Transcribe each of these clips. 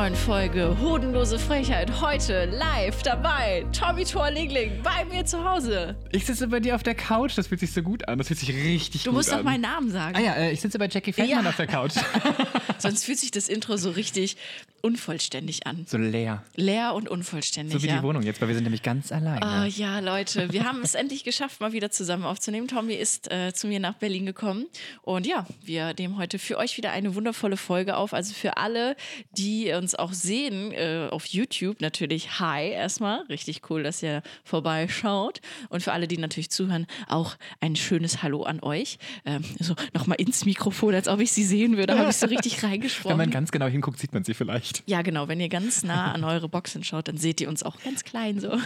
neuen Folge Hodenlose Frechheit. Heute live dabei Tommy Torlingling bei mir zu Hause. Ich sitze bei dir auf der Couch, das fühlt sich so gut an. Das fühlt sich richtig Du gut musst an. doch meinen Namen sagen. Ah ja, äh, ich sitze bei Jackie Feldmann Ja. auf der Couch. Sonst fühlt sich das Intro so richtig unvollständig an. so leer. Leer und unvollständig. So wie ja. die Wohnung jetzt, weil wir sind nämlich ganz alleine. Ah ja, Leute, wir haben es endlich geschafft, mal wieder zusammen aufzunehmen. Tommy ist äh, zu mir nach Berlin gekommen und ja, wir nehmen heute für euch wieder eine wundervolle Folge auf. Also für alle, die uns auch sehen äh, auf YouTube, natürlich hi erstmal. Richtig cool, dass ihr vorbeischaut. Und für alle, die natürlich zuhören, auch ein schönes Hallo an euch. Ähm, so nochmal ins Mikrofon, als ob ich sie sehen würde, habe ich so richtig reingesprochen. Wenn man ganz genau hinguckt, sieht man sie vielleicht. Ja, genau. Wenn ihr ganz nah an eure Boxen schaut, dann seht ihr uns auch ganz klein so.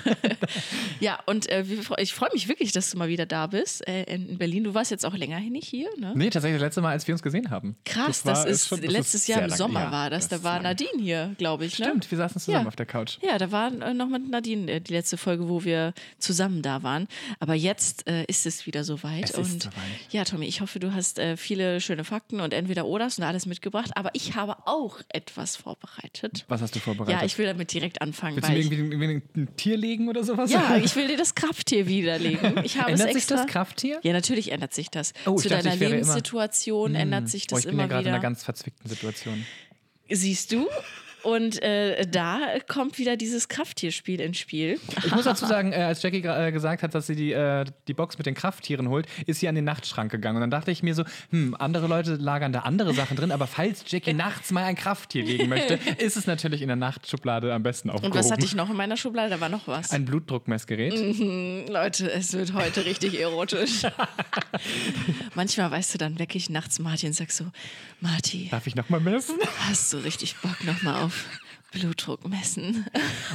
ja, und äh, ich freue mich wirklich, dass du mal wieder da bist äh, in Berlin. Du warst jetzt auch länger nicht hier, ne? Nee, tatsächlich das letzte Mal, als wir uns gesehen haben. Krass, das, war- ist schon- das letztes ist Jahr im Sommer ja, war das. Da ist war. Nadine hier, glaube ich. Ne? Stimmt, wir saßen zusammen Ja. auf der Couch. Ja, da war äh, noch mit Nadine äh, die letzte Folge, wo wir zusammen da waren. Aber jetzt äh, ist es wieder soweit. Es ist und soweit. ja, Tommy, ich hoffe, du hast äh, viele schöne Fakten und entweder Oders und alles mitgebracht. Aber ich habe auch etwas vorbereitet. Was hast du vorbereitet? Ja, ich will damit direkt anfangen. Willst du mir ich, irgendwie, irgendwie ein Tier legen oder sowas? ja, ich will dir das Krafttier widerlegen. Ich habe Ändert es sich extra. das Krafttier? Ja, natürlich ändert sich das. Oh, Zu deiner wäre immer- Lebenssituation ändert sich Boah, das ich bin immer ja gerade in wieder. einer ganz verzwickten Situation. Siehst du? Und äh, da kommt wieder dieses Krafttierspiel ins Spiel. Ich muss dazu sagen, äh, als Jackie äh, gesagt hat, dass sie die, äh, die Box mit den Krafttieren holt, ist sie an den Nachtschrank gegangen. Und dann dachte ich mir so, hm, andere Leute lagern da andere Sachen drin, aber falls Jackie nachts mal ein Krafttier legen möchte, ist es natürlich in der Nachtschublade am besten aufgehoben. Und was hatte ich noch in meiner Schublade? Da war noch was. Ein Blutdruckmessgerät. Leute, es wird heute richtig erotisch. Manchmal, weißt du, dann wecke ich nachts Martin und sag so, Marti, Darf ich nochmal messen? hast du richtig Bock nochmal auf Blutdruck messen?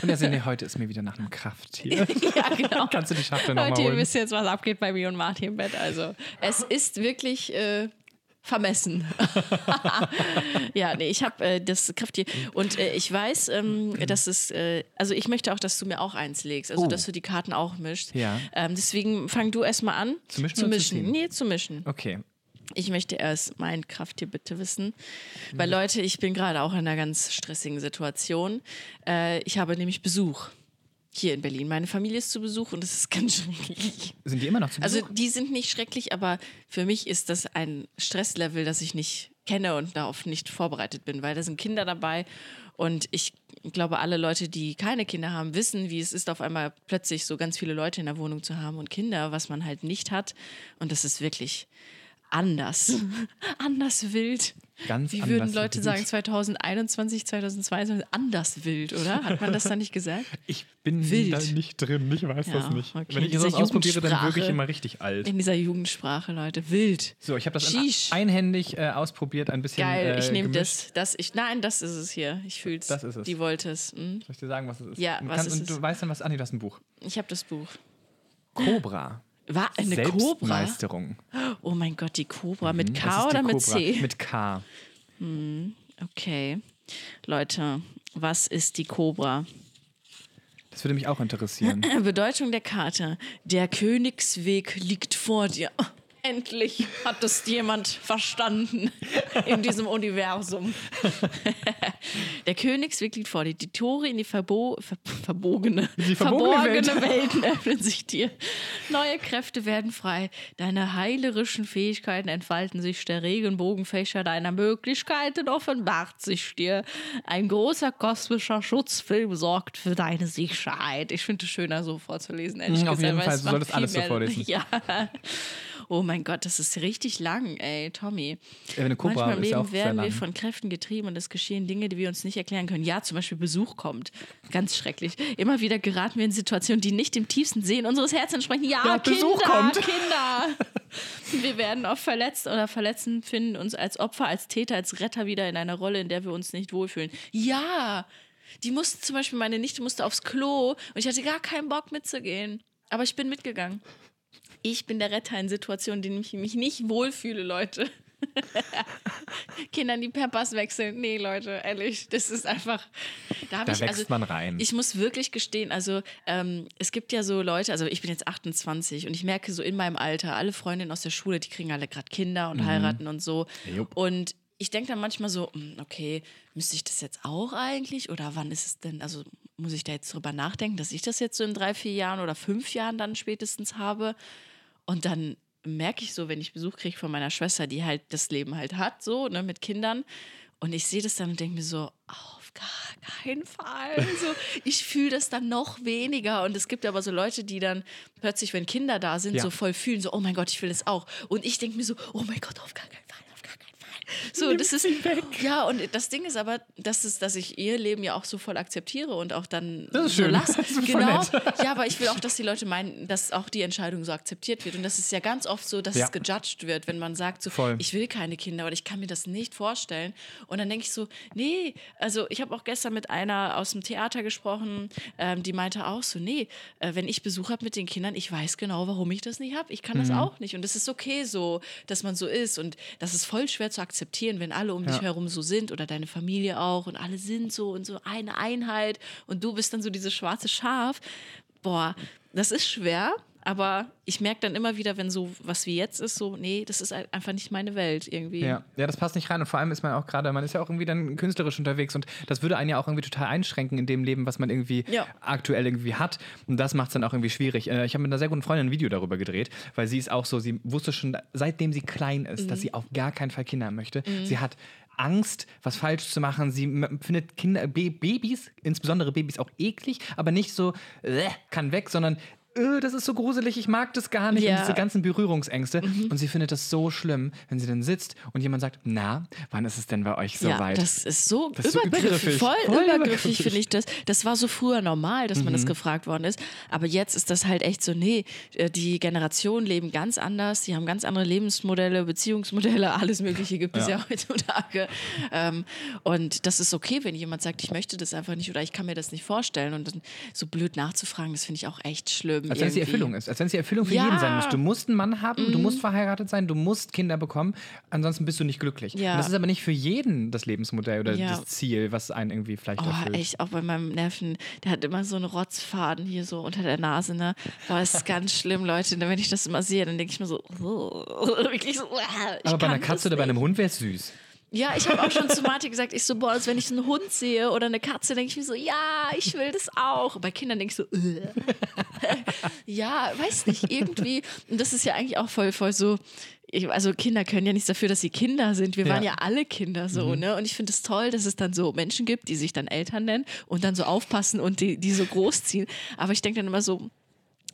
Und er sagt, nee, heute ist mir wieder nach einem Krafttier. ja, genau. Kannst du die Schachtel nochmal Leute, ihr holen? wisst jetzt, was abgeht bei mir und Martin im Bett. Also, es ist wirklich äh, vermessen. ja, nee, ich habe äh, das Krafttier. Und äh, ich weiß, ähm, dass es, äh, also ich möchte auch, dass du mir auch eins legst. Also, Oh. dass du die Karten auch mischst. Ja. Ähm, deswegen fang du erstmal an. Zu mischen Zu zu mischen. ziehen? nee, zu mischen. Okay. Ich möchte erst mein Krafttier bitte wissen. Weil, Leute, ich bin gerade auch in einer ganz stressigen Situation. Äh, ich habe nämlich Besuch hier in Berlin. Meine Familie ist zu Besuch und es ist ganz schrecklich. Sind die immer noch zu Also, Besuch? die sind nicht schrecklich, aber für mich ist das ein Stresslevel, das ich nicht kenne und darauf nicht vorbereitet bin, weil da sind Kinder dabei und ich glaube, alle Leute, die keine Kinder haben, wissen, wie es ist, auf einmal plötzlich so ganz viele Leute in der Wohnung zu haben und Kinder, was man halt nicht hat. Und das ist wirklich anders. anders wild. Ganz Wie würden Leute wild. sagen, 2021, 2022, anders wild, oder? Hat man das da nicht gesagt? Ich bin Wild. da nicht drin, ich weiß Ja, das nicht. okay. Wenn ich sowas ausprobiere, dann wirke ich Jugendsprache. immer richtig alt. In dieser Jugendsprache, Leute. Wild. So, ich habe das einhändig äh, ausprobiert, ein bisschen Geil, äh, ich nehme gemischt. das, das. Ich, nein, das ist es hier. Ich fühl's. Das ist es. Die wollte es. Hm? Soll ich dir sagen, was es ist? Ja, und was ist und es? du weißt dann, was. Nee, das ist ein Buch. Ich habe das Buch. Cobra. War eine Cobra? Selbstmeisterung. Oh mein Gott, die Cobra. Mit Mhm, es K oder mit Cobra. C? Mit K. Okay. Leute, was ist die Cobra? Das würde mich auch interessieren. Bedeutung der Karte. Der Königsweg liegt vor dir. Endlich hat es jemand verstanden in diesem Universum. Der Königsweg liegt vor dir. Die Tore in die verbo ver verbogene, Die verbogene verborgene Welten öffnen sich dir. Neue Kräfte werden frei. Deine heilerischen Fähigkeiten entfalten sich. Der Regenbogenfächer deiner Möglichkeiten offenbart sich dir. Ein großer kosmischer Schutzfilm sorgt für deine Sicherheit. Ich finde es schöner, so vorzulesen. ehrlich Mhm, auf gesagt, jeden Fall, es du solltest viel alles so mehr- vorlesen. Ja. Oh mein Gott, das ist richtig lang, ey, Tommy. Ja, eine Cobra Manchmal im ja Leben sehr werden wir von Kräften getrieben und es geschehen Dinge, die wir uns nicht erklären können. Ja, zum Beispiel Besuch kommt. Ganz schrecklich. Immer wieder geraten wir in Situationen, die nicht dem tiefsten Sehen unseres Herzens entsprechen. Ja, Ja, Kinder, Besuch kommt. Kinder. Wir werden oft verletzt oder verletzen, finden uns als Opfer, als Täter, als Retter wieder in einer Rolle, in der wir uns nicht wohlfühlen. Ja, die musste zum Beispiel, meine Nichte musste aufs Klo und ich hatte gar keinen Bock mitzugehen. Aber ich bin mitgegangen. Ich bin der Retter in Situationen, in denen ich mich nicht wohlfühle, Leute. Kindern die Pampers wechseln. Nee, Leute, ehrlich, das ist einfach. Da, Da ich, wächst also, man rein. Ich muss wirklich gestehen, also ähm, es gibt ja so Leute, also ich bin jetzt 28 und ich merke so in meinem Alter, alle Freundinnen aus der Schule, die kriegen alle gerade Kinder und heiraten und so. Jupp. Und ich denke dann manchmal so, hm, okay, müsste ich das jetzt auch eigentlich? Oder wann ist es denn, also muss ich da jetzt drüber nachdenken, dass ich das jetzt so in drei, vier Jahren oder fünf Jahren dann spätestens habe? Und dann merke ich so, wenn ich Besuch kriege von meiner Schwester, die halt das Leben halt hat, so, ne, mit Kindern. Und ich sehe das dann und denke mir so, auf gar keinen Fall. So, ich fühle das dann noch weniger. Und es gibt aber so Leute, die dann plötzlich, wenn Kinder da sind, Ja. so voll fühlen, so, oh mein Gott, ich will das auch. Und ich denke mir so, oh mein Gott, auf gar keinen Fall, auf gar keinen Fall. So, das ist, ja, und das Ding ist aber, dass, es, dass ich ihr Leben ja auch so voll akzeptiere und auch dann Das ist so schön. lasse. Genau. Ja, aber ich will auch, dass die Leute meinen, dass auch die Entscheidung so akzeptiert wird. Und das ist ja ganz oft so, dass Ja. es gejudged wird, wenn man sagt, so, Voll. ich will keine Kinder oder ich kann mir das nicht vorstellen. Und dann denke ich so, nee, also ich habe auch gestern mit einer aus dem Theater gesprochen, ähm, die meinte auch so, nee, äh, wenn ich Besuch habe mit den Kindern, ich weiß genau, warum ich das nicht habe. Ich kann Mhm. das auch nicht. Und es ist okay so, dass man so ist. Und das ist voll schwer zu akzeptieren, wenn alle um dich Ja. herum so sind oder deine Familie auch und alle sind so und so eine Einheit und du bist dann so dieses schwarze Schaf. Boah, das ist schwer. Aber ich merke dann immer wieder, wenn so was wie jetzt ist, so, nee, das ist halt einfach nicht meine Welt irgendwie. Ja, ja, das passt nicht rein. Und vor allem ist man auch gerade, man ist ja auch irgendwie dann künstlerisch unterwegs und das würde einen ja auch irgendwie total einschränken in dem Leben, was man irgendwie Ja. aktuell irgendwie hat. Und das macht es dann auch irgendwie schwierig. Äh, Ich habe mit einer sehr guten Freundin ein Video darüber gedreht, weil sie ist auch so, sie wusste schon, seitdem sie klein ist, Mhm. dass sie auf gar keinen Fall Kinder möchte. Sie hat Angst, was falsch zu machen. Sie findet Kinder, Ba- Babys, insbesondere Babys, auch eklig, aber nicht so, äh, kann weg, sondern äh, das ist so gruselig, ich mag das gar nicht. Ja. Und diese ganzen Berührungsängste. Und sie findet das so schlimm, wenn sie dann sitzt und jemand sagt, na, wann ist es denn bei euch ja, soweit? das ist so Das so übergriffig. Voll, Voll übergriffig. Mhm. finde ich das. Das war so früher normal, dass man das gefragt worden ist. Aber jetzt ist das halt echt so, nee, äh, die Generationen leben ganz anders, die haben ganz andere Lebensmodelle, Beziehungsmodelle, alles Mögliche gibt es ja, Ja. heutzutage. Ähm, und das ist okay, wenn jemand sagt, ich möchte das einfach nicht oder ich kann mir das nicht vorstellen. Und dann so blöd nachzufragen, das finde ich auch echt schlimm. Als wenn es die. Erfüllung ist, als wenn es die Erfüllung für Ja. Mhm. jeden sein muss. Du musst einen Mann haben, du musst verheiratet sein, du musst Kinder bekommen, ansonsten bist du nicht glücklich. Ja. Das ist aber nicht für jeden das Lebensmodell oder Ja. das Ziel, was einen irgendwie vielleicht Oh, erfüllt. echt, auch bei meinem Neffen, der hat immer so einen Rotzfaden hier so unter der Nase, ne? Boah, das ist ganz schlimm, Leute. Und Wenn ich das immer sehe, dann denke ich mir so, wirklich so, ich aber bei einer Katze oder bei einem Hund wäre es süß. Ja, ich habe auch schon zu Martin gesagt, ich so, boah, als wenn ich einen Hund sehe oder eine Katze, denke ich mir so, ja, ich will das auch. Bei Kindern denke ich so, äh. ja, weiß nicht, irgendwie. Und das ist ja eigentlich auch voll, voll so. Also Kinder können ja nichts dafür, dass sie Kinder sind. Wir Ja. waren ja alle Kinder so, ne? Und ich finde es toll, dass es dann so Menschen gibt, die sich dann Eltern nennen und dann so aufpassen und die, die so großziehen. Aber ich denke dann immer so,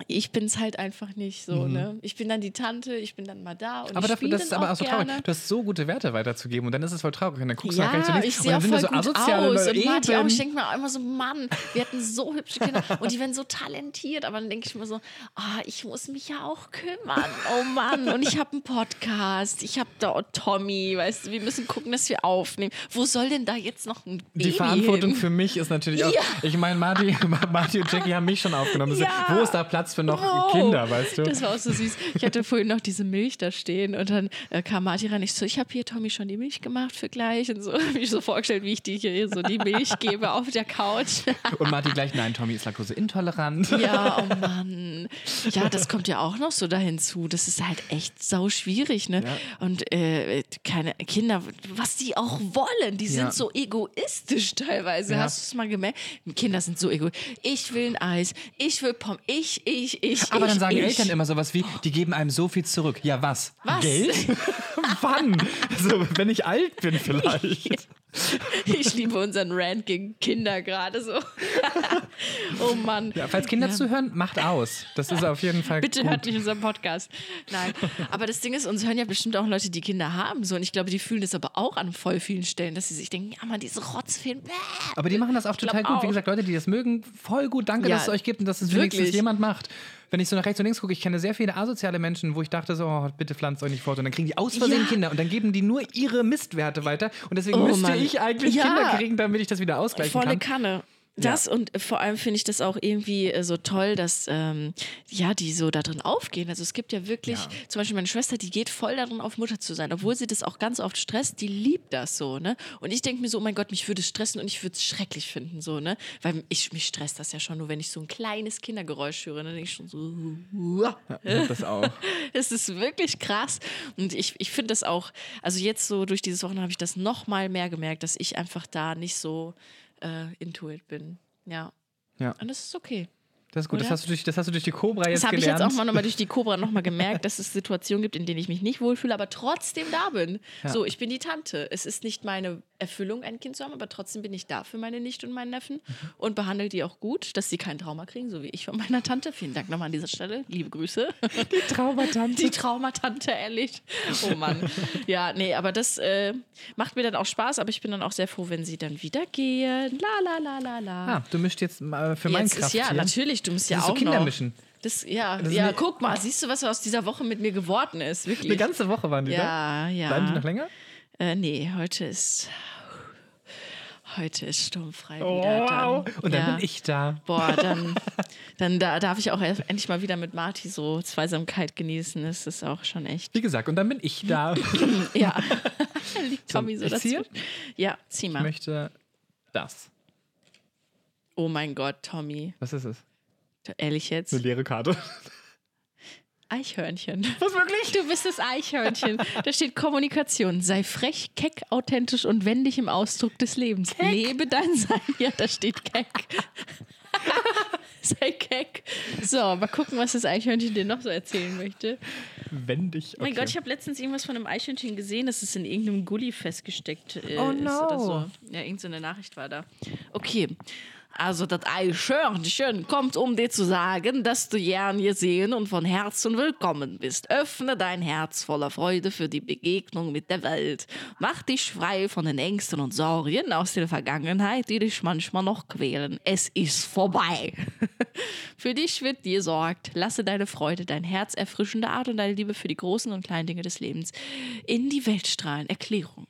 ich bin es halt einfach nicht so, ne? Ich bin dann die Tante, ich bin dann mal da und Aber dafür, das ist aber auch so traurig. Du hast so gute Werte weiterzugeben und dann ist es voll traurig. Und dann guckst du Ja, nach rechts und links ich und sehe dann auch sind so gut asoziale aus. Leute. Und auch, ich denke mir auch immer so, Mann, wir hatten so hübsche Kinder und die werden so talentiert. Aber dann denke ich mir so, ah, ich muss mich ja auch kümmern. Oh Mann, und ich habe einen Podcast. Ich habe da Tommy, weißt du, wir müssen gucken, dass wir aufnehmen. Wo soll denn da jetzt noch ein Baby Die Verantwortung hin? für mich ist natürlich auch. Ja. Ich meine, Marty, Marty und Jackie haben mich schon aufgenommen. Ja. Wo ist da Platz für noch Oh, Kinder, weißt du? Das war auch so süß. Ich hatte vorhin noch diese Milch da stehen und dann äh, kam Martin rein. Ich so, ich habe hier Tommy schon die Milch gemacht für gleich und so. Hab ich so vorgestellt, wie ich dir hier so die Milch gebe auf der Couch. Und Marty gleich, nein, Tommy ist laktoseintolerant. Ja, oh Mann. Ja, das kommt ja auch noch so dahin zu. Das ist halt echt sau schwierig, ne? Und äh, keine Kinder, was die auch wollen, die sind Ja. so egoistisch teilweise. Ja. Hast du es mal gemerkt? Kinder sind so egoistisch. Ich will ein Eis, ich will Pommes, ich, ich, ich. Aber ich, dann sagen ich. Eltern immer sowas wie, die geben einem so viel zurück. Ja, was? Was? Geld? Wann? So, wenn ich alt bin vielleicht. Ich liebe unseren Rant gegen Kinder gerade so. oh Mann. Ja, falls Kinder zuhören, macht aus. Das ist auf jeden Fall Bitte gut. hört nicht unseren Podcast. Nein. Aber das Ding ist, uns hören ja bestimmt auch Leute, die Kinder haben. So. Und ich glaube, die fühlen das aber auch an voll vielen Stellen, dass sie sich denken, ja, Mann, diese Rotzfilme. bäh. Aber die machen das auch total gut. Wie auch. gesagt, Leute, die das mögen, voll gut. Danke, Ja, dass es euch gibt und dass es wenigstens wirklich. jemand macht. Wenn ich so nach rechts und links gucke, ich kenne sehr viele asoziale Menschen, wo ich dachte so, oh, bitte pflanzt euch nicht fort. Und dann kriegen die aus Versehen Ja. Kinder und dann geben die nur ihre Mistwerte weiter. Und deswegen Oh müsste Mann. ich eigentlich Ja. Kinder kriegen, damit ich das wieder ausgleichen Volle kann. Kanne. Das und vor allem finde ich das auch irgendwie äh, so toll, dass ähm, ja die so da drin aufgehen. Also es gibt ja wirklich, Ja. zum Beispiel meine Schwester, die geht voll darin auf, Mutter zu sein, obwohl sie das auch ganz oft stresst, die liebt das so, ne? Und ich denke mir so, oh mein Gott, mich würde es stressen und ich würde es schrecklich finden, so, ne? Weil ich, mich stresst das ja schon nur, wenn ich so ein kleines Kindergeräusch höre, dann denke ich schon so, hab das auch. Es ist wirklich krass. Und ich, ich finde das auch, also jetzt so durch dieses Wochenende habe ich das noch mal mehr gemerkt, dass ich einfach da nicht so äh, into it bin. Ja. Ja. Und das ist okay. Das ist gut. Das hast, du durch, das hast du durch die Cobra jetzt Das habe ich gelernt. jetzt auch mal nochmal durch die Cobra nochmal gemerkt, dass es Situationen gibt, in denen ich mich nicht wohlfühle, aber trotzdem da bin. Ja. So, ich bin die Tante. Es ist nicht meine Erfüllung, ein Kind zu haben, aber trotzdem bin ich da für meine Nichte und meinen Neffen Mhm. und behandle die auch gut, dass sie kein Trauma kriegen, so wie ich von meiner Tante. Vielen Dank nochmal an dieser Stelle. Liebe Grüße. die Traumatante. Die Traumatante, ehrlich. Oh Mann. Ja, nee, aber das äh, macht mir dann auch Spaß, aber ich bin dann auch sehr froh, wenn sie dann wieder gehen. La, la, la, la, la. Ah, du mischst jetzt mal für Jetzt Minecraft ist ja, natürlich, du musst ja ist so auch Kindermischen. noch. Das, ja, Das ja, guck mal, siehst du, was aus dieser Woche mit mir geworden ist? Wirklich. Eine ganze Woche waren die ja, da. ja. Bleiben die noch länger? Äh, nee, heute ist. Heute ist sturmfrei Oh, wieder. wow. Dann, Und dann ja. bin ich da. Boah, dann, dann da darf ich auch endlich mal wieder mit Marty so Zweisamkeit genießen. Das ist auch schon echt. Wie gesagt, und dann bin ich da. ich Ja. Liegt Tommy so ich ziehe? dazwischen. Ja, zieh mal. möchte das. Oh mein Gott, Tommy. Was ist es? Ehrlich jetzt? Eine leere Karte. Eichhörnchen. Was wirklich? Du bist das Eichhörnchen. Da steht Kommunikation. Sei frech, keck, authentisch und wendig im Ausdruck des Lebens. Lebe dein Sein. Ja, da steht keck. Sei keck. So, mal gucken, was das Eichhörnchen dir noch so erzählen möchte. Wendig. Okay. Mein Gott, ich habe letztens irgendwas von einem Eichhörnchen gesehen, dass es in irgendeinem Gully festgesteckt äh, Oh ist no. oder so. Ja, irgendeine Nachricht war da. Okay. Also das Eichhörnchen kommt, um dir zu sagen, dass du gern gesehen und von Herzen willkommen bist. Öffne dein Herz voller Freude für die Begegnung mit der Welt. Mach dich frei von den Ängsten und Sorgen aus der Vergangenheit, die dich manchmal noch quälen. Es ist vorbei. für dich wird dir sorgt. Lasse deine Freude, dein Herz erfrischende Art und deine Liebe für die großen und kleinen Dinge des Lebens in die Welt strahlen. Erklärung.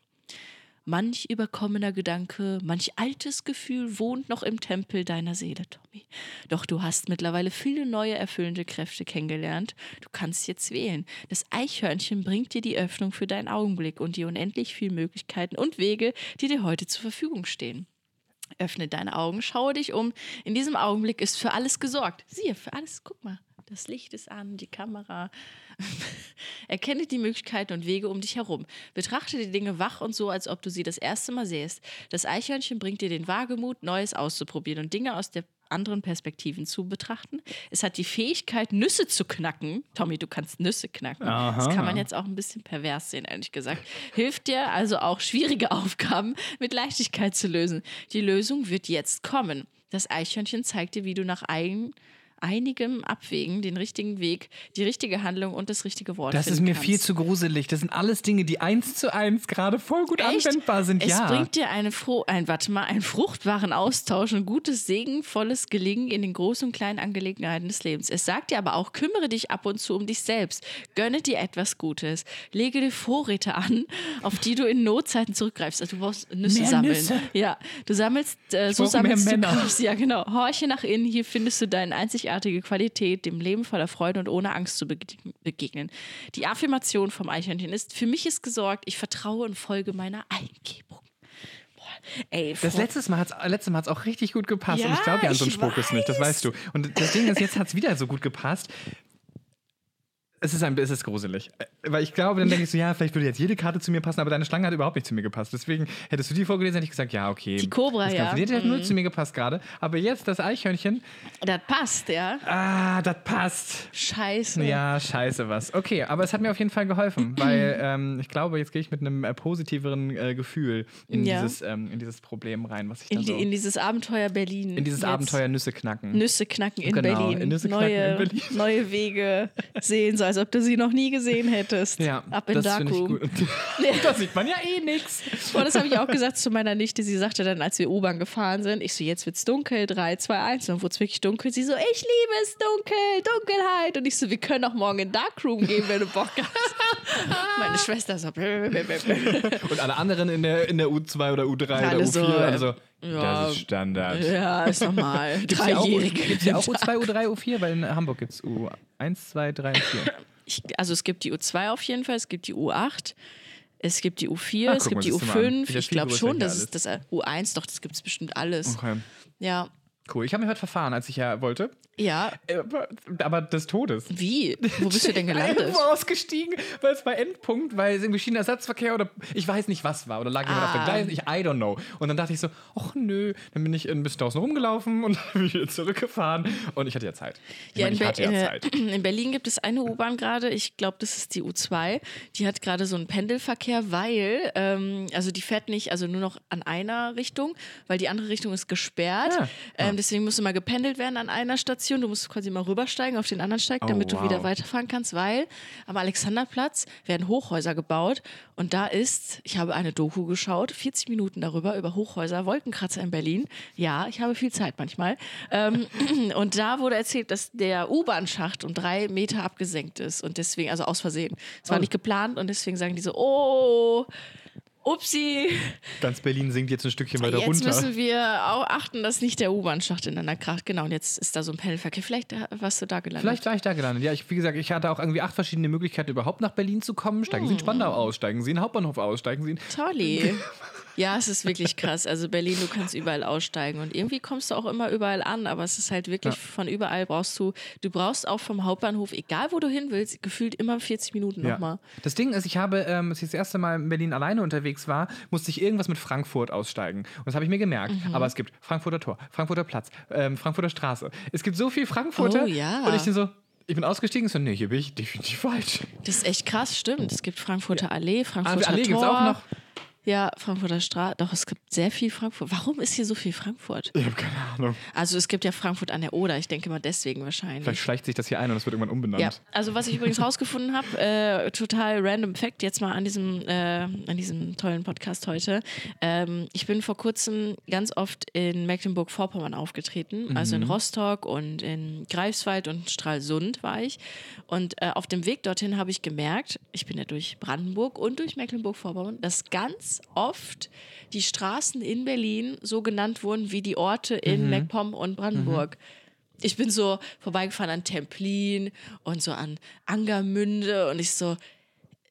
Manch überkommener Gedanke, manch altes Gefühl wohnt noch im Tempel deiner Seele, Tommy. Doch du hast mittlerweile viele neue erfüllende Kräfte kennengelernt. Du kannst jetzt wählen. Das Eichhörnchen bringt dir die Öffnung für deinen Augenblick und die unendlich vielen Möglichkeiten und Wege, die dir heute zur Verfügung stehen. Öffne deine Augen, schaue dich um. In diesem Augenblick ist für alles gesorgt. Siehe, für alles, guck mal. Das Licht ist an, die Kamera. Erkenne die Möglichkeiten und Wege um dich herum. Betrachte die Dinge wach und so, als ob du sie das erste Mal sähst. Das Eichhörnchen bringt dir den Wagemut, Neues auszuprobieren und Dinge aus der anderen Perspektiven zu betrachten. Es hat die Fähigkeit, Nüsse zu knacken. Tommy, du kannst Nüsse knacken. Das Aha. kann man jetzt auch ein bisschen pervers sehen, ehrlich gesagt. Hilft dir also auch schwierige Aufgaben mit Leichtigkeit zu lösen. Die Lösung wird jetzt kommen. Das Eichhörnchen zeigt dir, wie du nach eigen, einigem Abwägen den richtigen Weg, die richtige Handlung und das richtige Wort Das ist mir kannst. viel zu gruselig. Das sind alles Dinge, die eins zu eins gerade voll gut Echt? anwendbar sind. Es ja. bringt dir eine froh, ein, warte mal, einen fruchtbaren Austausch und gutes, segenvolles Gelingen in den großen und kleinen Angelegenheiten des Lebens. Es sagt dir aber auch, kümmere dich ab und zu um dich selbst. Gönne dir etwas Gutes. Lege dir Vorräte an, auf die du in Notzeiten zurückgreifst. Also du brauchst Nüsse Mehr sammeln. Nüsse. Ja, du sammelst, äh, so mehr sammelst du Männer. Ja, genau. Horche nach innen. Hier findest du deine einzigartige Qualität, dem Leben voller Freude und ohne Angst zu bege- begegnen. Die Affirmation vom Eichhörnchen ist, für mich ist gesorgt, ich vertraue und folge meiner Eingebung. Ey, Das letzte Mal hat es auch richtig gut gepasst. und Ja, ich glaube ja an so einen Spruch ist nicht, das weiß. weißt du. Und das Ding ist, jetzt hat es wieder so gut gepasst. Es ist, ein, es ist gruselig. Äh, Weil ich glaube, dann denke ich so, ja, vielleicht würde jetzt jede Karte zu mir passen, aber deine Schlange hat überhaupt nicht zu mir gepasst. Deswegen hättest du die vorgelesen, hätte ich gesagt, ja, okay. Die Cobra, ja. Die hätte null zu mir gepasst gerade. Aber jetzt das Eichhörnchen, das passt, ja. ah, das passt. Scheiße. Ja, scheiße was. Okay, aber es hat mir auf jeden Fall geholfen, weil ähm, ich glaube, jetzt gehe ich mit einem äh, positiveren äh, Gefühl in, Ja. dieses, ähm, in dieses Problem rein, was ich da In, so... in dieses Abenteuer Berlin. in dieses jetzt. Abenteuer Nüsse knacken. Nüsse knacken in Genau, Berlin. in Nüsse knacken neue, in Berlin. neue Wege sehen, so als ob du sie noch nie gesehen hättest. Ja, Ab in das Dark finde ich Room. gut. da sieht man ja eh nichts. Und das habe ich auch gesagt zu meiner Nichte. Sie sagte dann, als wir U-Bahn gefahren sind, ich so, jetzt wird's dunkel, 3, 2, 1. Und dann wurde es wirklich dunkel. Sie so, ich liebe es dunkel, Dunkelheit. Und ich so, wir können auch morgen in Darkroom gehen, wenn du Bock hast. Meine Schwester so. Und alle anderen in der, in der U2 oder U3 Alle oder so, U4, äh, also ja. das ist Standard. ja, ist normal. Gibt es ja auch, Dreijährige. gibt's ja auch U2, U3, U4? Weil in Hamburg gibt es U1, 2, 3 und 4. Ich, also es gibt die U2 auf jeden Fall, es gibt die U8, es gibt die U4, Ah, es gibt mal, die siehst du mal an. U5. Ist ja Ich glaube schon, das ist das äh, U1, doch, das gibt es bestimmt alles. Okay. Ja. Cool. Ich habe mich heute verfahren, als ich ja wollte. Ja. Äh, Aber, aber des Todes. Wie? Wo bist du denn gelandet? Irgendwo ausgestiegen, weil es bei Endpunkt, weil es irgendwie Schienenersatzverkehr oder ich weiß nicht was war oder lag jemand auf den Ah. Gleisen, ich I don't know. Und dann dachte ich so, ach nö, dann bin ich ein bisschen draußen rumgelaufen und bin wieder zurückgefahren und ich hatte ja Zeit. Ich Ja, meine, in, ich hatte ja äh, Zeit. in Berlin gibt es eine U-Bahn gerade, ich glaube, das ist die U2. Die hat gerade so einen Pendelverkehr, weil, ähm, also die fährt nicht, also nur noch an einer Richtung, weil die andere Richtung ist gesperrt. Ah. Ähm, deswegen muss immer gependelt werden an einer Station. Du musst quasi mal rübersteigen auf den anderen Steig, Oh, damit du wow. wieder weiterfahren kannst, weil am Alexanderplatz werden Hochhäuser gebaut und da ist, ich habe eine Doku geschaut, 40 Minuten darüber, über Hochhäuser, Wolkenkratzer in Berlin. Ja, ich habe viel Zeit manchmal. Ähm, und da wurde erzählt, dass der U-Bahn-Schacht um drei Meter abgesenkt ist und deswegen, also aus Versehen. Es war Oh. nicht geplant und deswegen sagen die so, oh, upsi, Ganz Berlin sinkt jetzt ein Stückchen weiter jetzt runter. müssen wir auch achten, dass nicht der U-Bahn-Schacht ineinander kracht. Genau, und jetzt ist da so ein Pendelverkehr. Vielleicht äh, warst du da gelandet. Vielleicht war ich da gelandet. Ja, ich, wie gesagt, ich hatte auch irgendwie acht verschiedene Möglichkeiten, überhaupt nach Berlin zu kommen. Steigen Sie in Spandau aus, steigen Sie in Hauptbahnhof aus, steigen Sie in. Tolli. Ja, es ist wirklich krass. Also Berlin, du kannst überall aussteigen und irgendwie kommst du auch immer überall an, aber es ist halt wirklich Ja. von überall brauchst du, du brauchst auch vom Hauptbahnhof, egal wo du hin willst, gefühlt immer 40 Minuten nochmal. Das Ding ist, ich habe, ähm, als ich das erste Mal in Berlin alleine unterwegs war, musste ich irgendwas mit Frankfurt aussteigen. Und das habe ich mir gemerkt. Mhm. Aber es gibt Frankfurter Tor, Frankfurter Platz, ähm, Frankfurter Straße. Es gibt so viel Frankfurter. Oh, ja. Und ich bin so, ich bin ausgestiegen und so, nee, hier bin ich definitiv falsch. Das ist echt krass, stimmt. Es gibt Frankfurter Allee, Frankfurter Allee Tor. gibt's auch noch. Ja, Frankfurter Straße. Doch, es gibt sehr viel Frankfurt. Warum ist hier so viel Frankfurt? Ich habe keine Ahnung. Also es gibt ja Frankfurt an der Oder. Ich denke mal deswegen wahrscheinlich. Vielleicht schleicht sich das hier ein und es wird irgendwann umbenannt. Ja, also was ich übrigens rausgefunden habe, äh, total random Fact jetzt mal an diesem, äh, an diesem tollen Podcast heute. Ähm, ich bin vor kurzem ganz oft in Mecklenburg-Vorpommern aufgetreten, also in Rostock und in Greifswald und Stralsund war ich. Und äh, auf dem Weg dorthin habe ich gemerkt, ich bin ja durch Brandenburg und durch Mecklenburg-Vorpommern, dass ganz oft die Straßen in Berlin so genannt wurden wie die Orte in MacPom und Brandenburg. Ich bin so vorbeigefahren an Templin und so an Angermünde und ich so,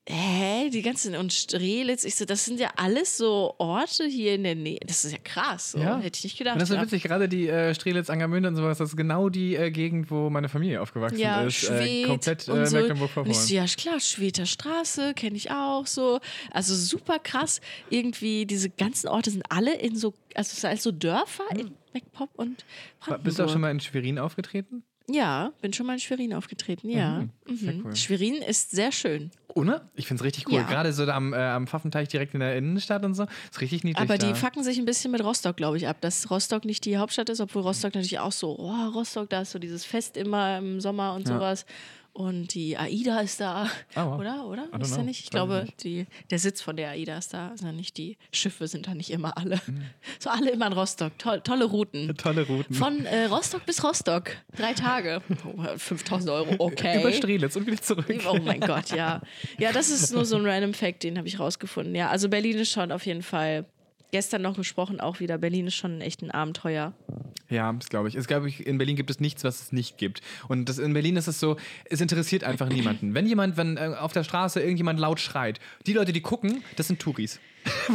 hä, die ganzen und Strelitz, ich so, das sind ja alles so Orte hier in der Nähe. Das ist ja krass, so. Ja. hätte ich nicht gedacht. Und das ist ja. witzig, gerade die äh, Strelitz, Angermünde und sowas, das ist genau die äh, Gegend, wo meine Familie aufgewachsen Ja, ist. Äh, Schwedt komplett und äh, so. Und ich Mecklenburg-Vorpommern. so, ja klar, Schwedter Straße kenne ich auch so. Also super krass. Irgendwie diese ganzen Orte sind alle in so, also es sind alles so Dörfer in MacPom und Brandenburg. Bist du auch schon mal in Schwerin aufgetreten? Ja, bin schon mal in Schwerin aufgetreten, ja. sehr Mhm. cool. Schwerin ist sehr schön. Ohne? Ich finde es richtig cool. Ja. Gerade so am, äh, am Pfaffenteich direkt in der Innenstadt und so. Ist richtig niedlich. Aber die da. fucken sich ein bisschen mit Rostock, glaube ich, ab, dass Rostock nicht die Hauptstadt ist, obwohl Rostock natürlich auch so, oh, Rostock, da ist so dieses Fest immer im Sommer und Ja. sowas. Und die AIDA ist da, wow. oder? Oder? Ist nicht? Ich glaube, die, der Sitz von der AIDA ist da. Also nicht die Schiffe sind da nicht immer alle. Mhm. So alle immer in Rostock. Toll, tolle Routen. Tolle Routen. Von äh, Rostock bis Rostock. Drei Tage. Oh, 5000 Euro, okay. Über Strelitz und wieder zurück. Oh mein Gott, ja. Ja, das ist nur so ein random Fact, den habe ich rausgefunden. Ja, also Berlin ist schon auf jeden Fall. Gestern noch gesprochen auch wieder. Berlin ist schon echt ein Abenteuer. Ja, das glaube ich. Es glaube ich, in Berlin gibt es nichts, was es nicht gibt. Und das, in Berlin ist es so, es interessiert einfach niemanden. Wenn jemand, wenn äh, auf der Straße irgendjemand laut schreit, die Leute, die gucken, das sind Touris.